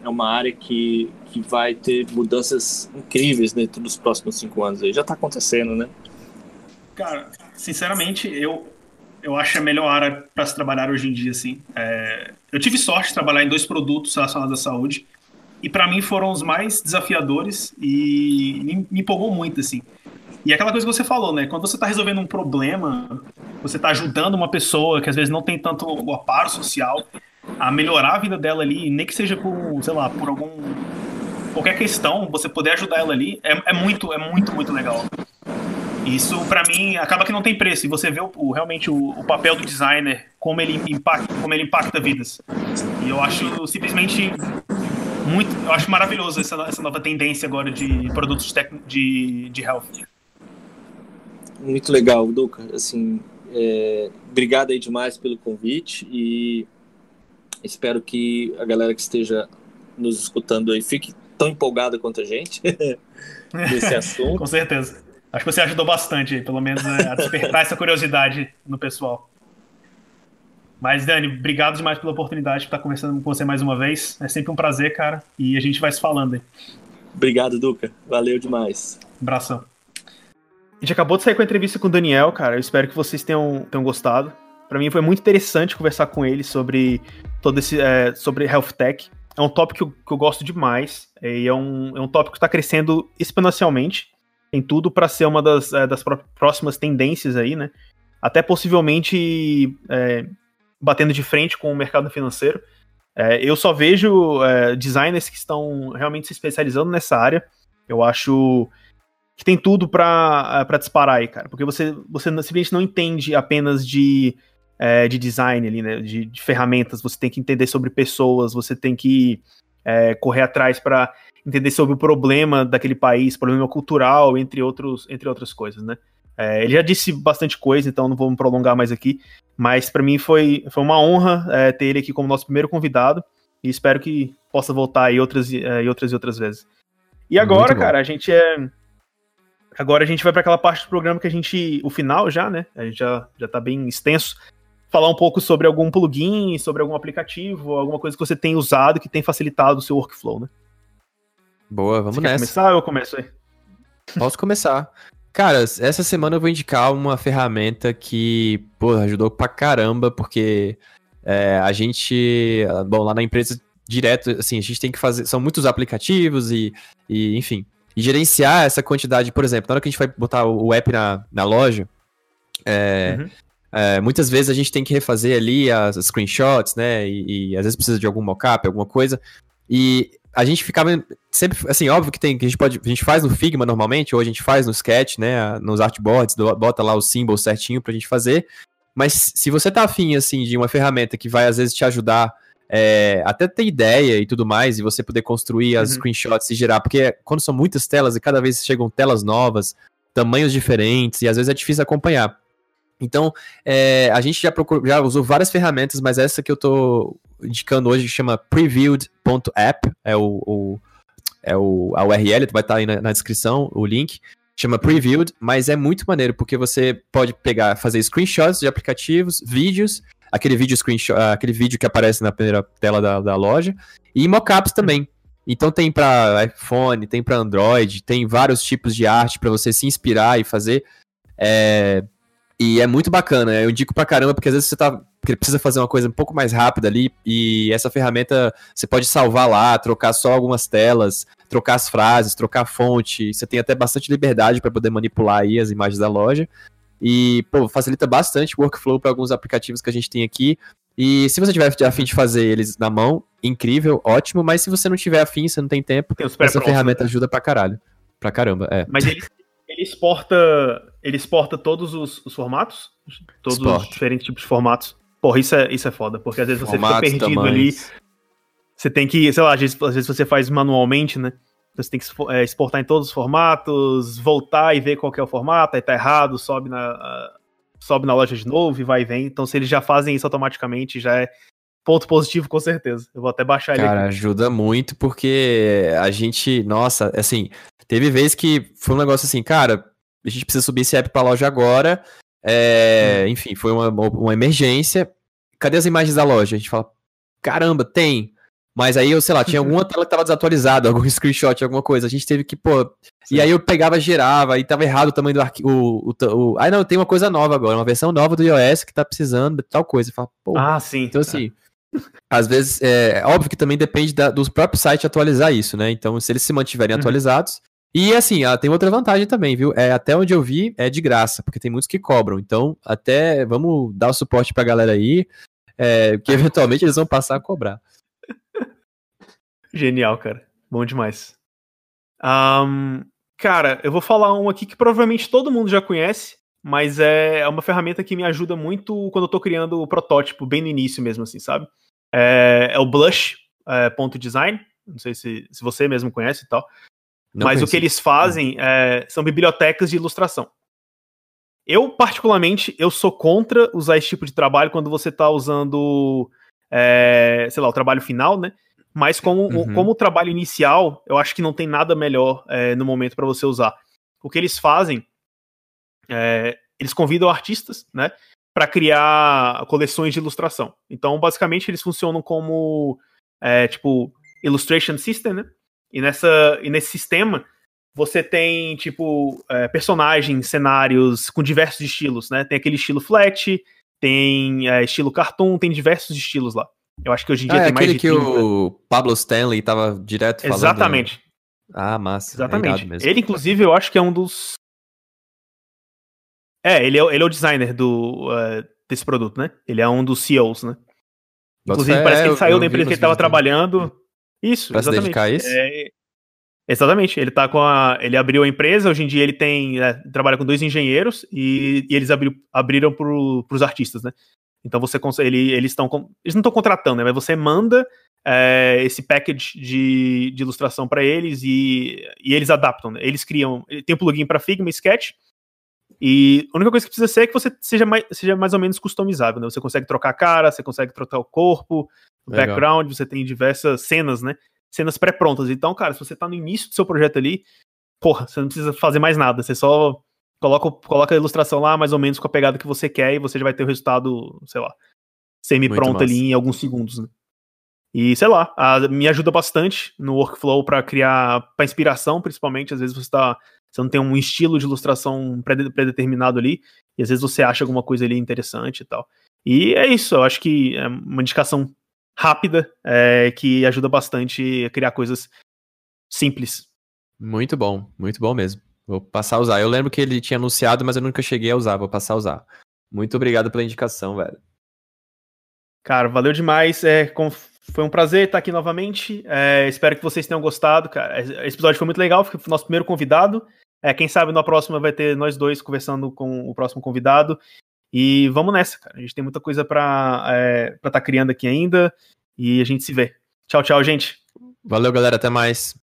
S3: é uma área que, que vai ter mudanças incríveis dentro dos próximos cinco anos aí. Já está acontecendo, né?
S2: Cara, sinceramente, eu, eu acho a melhor área para se trabalhar hoje em dia, assim. É, eu tive sorte de trabalhar em dois produtos relacionados à saúde e para mim foram os mais desafiadores e me, me, empolgou muito, assim. E aquela coisa que você falou, né? Quando você está resolvendo um problema, você está ajudando uma pessoa que às vezes não tem tanto o aparo social a melhorar a vida dela ali, nem que seja por, sei lá, por algum qualquer questão, você poder ajudar ela ali, é, é muito, é muito, muito legal. Isso, para mim, acaba que não tem preço. E você vê o, o realmente o, o, papel do designer, como ele impacta, como ele impacta vidas. E eu acho simplesmente muito, eu acho maravilhoso essa, essa nova tendência agora de produtos de, de, de health.
S3: Muito legal, Duca. Assim, é, obrigado aí demais pelo convite e espero que a galera que esteja nos escutando aí fique tão empolgada quanto a gente nesse assunto.
S2: Com certeza. Acho que você ajudou bastante, pelo menos, né, a despertar essa curiosidade no pessoal. Mas, Dani, obrigado demais pela oportunidade de estar conversando com você mais uma vez. É sempre um prazer, cara. E a gente vai se falando aí.
S3: Obrigado, Duca. Valeu demais.
S2: Abração. A gente acabou de sair com a entrevista com o Daniel, cara. Eu espero que vocês tenham, tenham gostado. Para mim foi muito interessante conversar com ele sobre todo esse é, sobre health tech. É um tópico que eu, que eu gosto demais e é um, é um tópico que está crescendo exponencialmente tem tudo para ser uma das, é, das próximas tendências aí, né? Até possivelmente é, batendo de frente com o mercado financeiro. É, eu só vejo é, designers que estão realmente se especializando nessa área. Eu acho que tem tudo para é, disparar aí, cara. Porque você, você simplesmente não entende apenas de, é, de design ali, né? De, de, ferramentas. Você tem que entender sobre pessoas, você tem que correr atrás para entender sobre o problema daquele país, problema cultural, entre, outros, entre outras coisas, né? É, ele já disse bastante coisa, então não vou me prolongar mais aqui, mas para mim foi, foi uma honra é, ter ele aqui como nosso primeiro convidado e espero que possa voltar aí outras é, e outras e outras vezes. E agora, cara, a gente é. Agora a gente vai para aquela parte do programa que a gente. O final já, né? A gente já, já tá bem extenso. Falar um pouco sobre algum plugin, sobre algum aplicativo, alguma coisa que você tem usado que tem facilitado o seu workflow, né?
S1: Boa, vamos você nessa.
S2: começar ou eu começo aí?
S1: Posso começar. Cara, essa semana eu vou indicar uma ferramenta que, pô, ajudou pra caramba, porque é, a gente, bom, lá na empresa, direto, assim, a gente tem que fazer, são muitos aplicativos e, e enfim, e gerenciar essa quantidade, por exemplo, na hora que a gente vai botar o app na, na loja, é, uhum. é, muitas vezes a gente tem que refazer ali as, as screenshots, né, e, e, às vezes precisa de algum mockup, alguma coisa, e a gente ficava sempre, assim, óbvio que tem, que a gente pode, a gente faz no Figma normalmente, ou a gente faz no Sketch, né, nos artboards, bota lá o símbolo certinho pra gente fazer, mas se você tá afim, assim, de uma ferramenta que vai, às vezes, te ajudar é, até ter ideia e tudo mais, e você poder construir as uhum. screenshots e gerar, porque quando são muitas telas e cada vez chegam telas novas, tamanhos diferentes, e às vezes é difícil acompanhar. Então, é, a gente já, procurou, já usou várias ferramentas, mas essa que eu tô indicando hoje chama previewed.app, é o, o, é o a URL, vai estar tá aí na, na, descrição, o link. Chama Previewed, mas é muito maneiro, porque você pode pegar, fazer screenshots de aplicativos, vídeos, aquele vídeo screenshot, aquele vídeo que aparece na primeira tela da, da loja, e mockups também. Então tem para iPhone, tem para Android, tem vários tipos de arte para você se inspirar e fazer. É, e é muito bacana, eu indico pra caramba, porque às vezes você tá. precisa fazer uma coisa um pouco mais rápida ali, e essa ferramenta você pode salvar lá, trocar só algumas telas, trocar as frases, trocar a fonte. Você tem até bastante liberdade para poder manipular aí as imagens da loja. E, pô, facilita bastante o workflow para alguns aplicativos que a gente tem aqui. E se você tiver a fim de fazer eles na mão, incrível, ótimo. Mas se você não tiver afim, você não tem tempo, tem essa ferramenta né? ajuda pra caralho. Pra caramba, é.
S2: Mas ele, ele exporta. Ele exporta todos os, os formatos? Todos os diferentes tipos de formatos. Porra, isso é, isso é foda, porque às vezes você formatos, fica perdido tamanhos. ali. Você tem que, sei lá, às vezes, às vezes você faz manualmente, né? Você tem que é, exportar em todos os formatos, voltar e ver qual é o formato, aí tá errado, sobe na, sobe na loja de novo e vai e vem. Então, se eles já fazem isso automaticamente, já é ponto positivo com certeza. Eu vou até baixar
S1: ele Cara, ajuda muito porque a gente, nossa, assim, teve vez que foi um negócio assim, cara, a gente precisa subir esse app pra loja agora. É, hum. Enfim, foi uma, uma emergência. Cadê as imagens da loja? A gente fala, caramba, tem. Mas aí eu, sei lá, tinha alguma tela que tava desatualizada, algum screenshot, alguma coisa. A gente teve que, pô. Sim. E aí eu pegava, girava, e tava errado o tamanho do arquivo. O, o, o, aí não, tem uma coisa nova agora, uma versão nova do iOS que tá precisando de tal coisa. Fala,
S2: pô. Ah, sim.
S1: Então, assim. Às vezes, é óbvio que também depende da, dos próprios sites atualizar isso, né? Então, se eles se mantiverem uhum. atualizados, e assim, ela tem outra vantagem também, viu? É, até onde eu vi, é de graça, porque tem muitos que cobram. Então, até vamos dar o suporte pra galera aí, é, que eventualmente eles vão passar a cobrar.
S2: Genial, cara. Bom demais. Um, cara, eu vou falar um aqui que provavelmente todo mundo já conhece, mas é, é uma ferramenta que me ajuda muito quando eu tô criando o protótipo, bem no início mesmo, assim, sabe? É, é o Blush.design. É, Não sei se, se você mesmo conhece e tal. Não mas conheci. o que eles fazem é, são bibliotecas de ilustração. Eu, particularmente, eu sou contra usar esse tipo de trabalho quando você está usando, é, sei lá, o trabalho final, né? Mas como, uhum. como o trabalho inicial, eu acho que não tem nada melhor é, no momento para você usar. O que eles fazem, é, eles convidam artistas, né? Para criar coleções de ilustração. Então, basicamente, eles funcionam como, é, tipo, Illustration System, né? E, nessa, e nesse sistema, você tem, tipo, é, personagens, cenários com diversos estilos, né? Tem aquele estilo flat, tem é, estilo cartoon, tem diversos estilos lá. Eu acho que hoje em dia
S1: ah,
S2: tem mais
S1: de 30. que o Pablo Stanley tava direto falando.
S2: Exatamente.
S1: Ah, massa.
S2: É Exatamente. É ele, inclusive, eu acho que é um dos... É, ele é, ele é o designer do, uh, desse produto, né? Ele é um dos CEOs, né? Inclusive, parece que ele saiu da empresa que ele estava trabalhando isso,
S1: pra
S2: exatamente.
S1: se dedicar a isso?
S2: É, exatamente. Ele tá com a. Ele abriu a empresa, hoje em dia ele tem. É, trabalha com dois engenheiros e, e eles abriu, abriram pro, pros artistas, né? Então você. Ele, eles estão. Eles não estão contratando, né? Mas você manda é, esse package de, de ilustração para eles e, e eles adaptam. Né? Eles criam. Tem um plugin para Figma Sketch. E a única coisa que precisa ser é que você seja mais, seja mais ou menos customizável, né? Você consegue trocar a cara, você consegue trocar o corpo, o Legal. background, você tem diversas cenas, né? Cenas pré-prontas. Então, cara, se você tá no início do seu projeto ali, porra, você não precisa fazer mais nada. Você só coloca, coloca a ilustração lá, mais ou menos com a pegada que você quer, e você já vai ter o resultado, sei lá, semi-pronto ali em alguns segundos, né? E sei lá, a, me ajuda bastante no workflow para criar, para inspiração, principalmente. Às vezes você tá, você não tem um estilo de ilustração predeterminado ali, e às vezes você acha alguma coisa ali interessante e tal. E é isso, eu acho que é uma indicação rápida é, que ajuda bastante a criar coisas simples.
S1: Muito bom, muito bom mesmo. Vou passar a usar. Eu lembro que ele tinha anunciado, mas eu nunca cheguei a usar. Vou passar a usar. Muito obrigado pela indicação, velho.
S2: Cara, valeu demais. É, foi um prazer estar aqui novamente. É, espero que vocês tenham gostado, cara. Esse episódio foi muito legal, foi o nosso primeiro convidado. É, quem sabe na próxima vai ter nós dois conversando com o próximo convidado. E vamos nessa, cara. A gente tem muita coisa para é, estar tá criando aqui ainda. E a gente se vê. Tchau, tchau, gente.
S1: Valeu, galera. Até mais.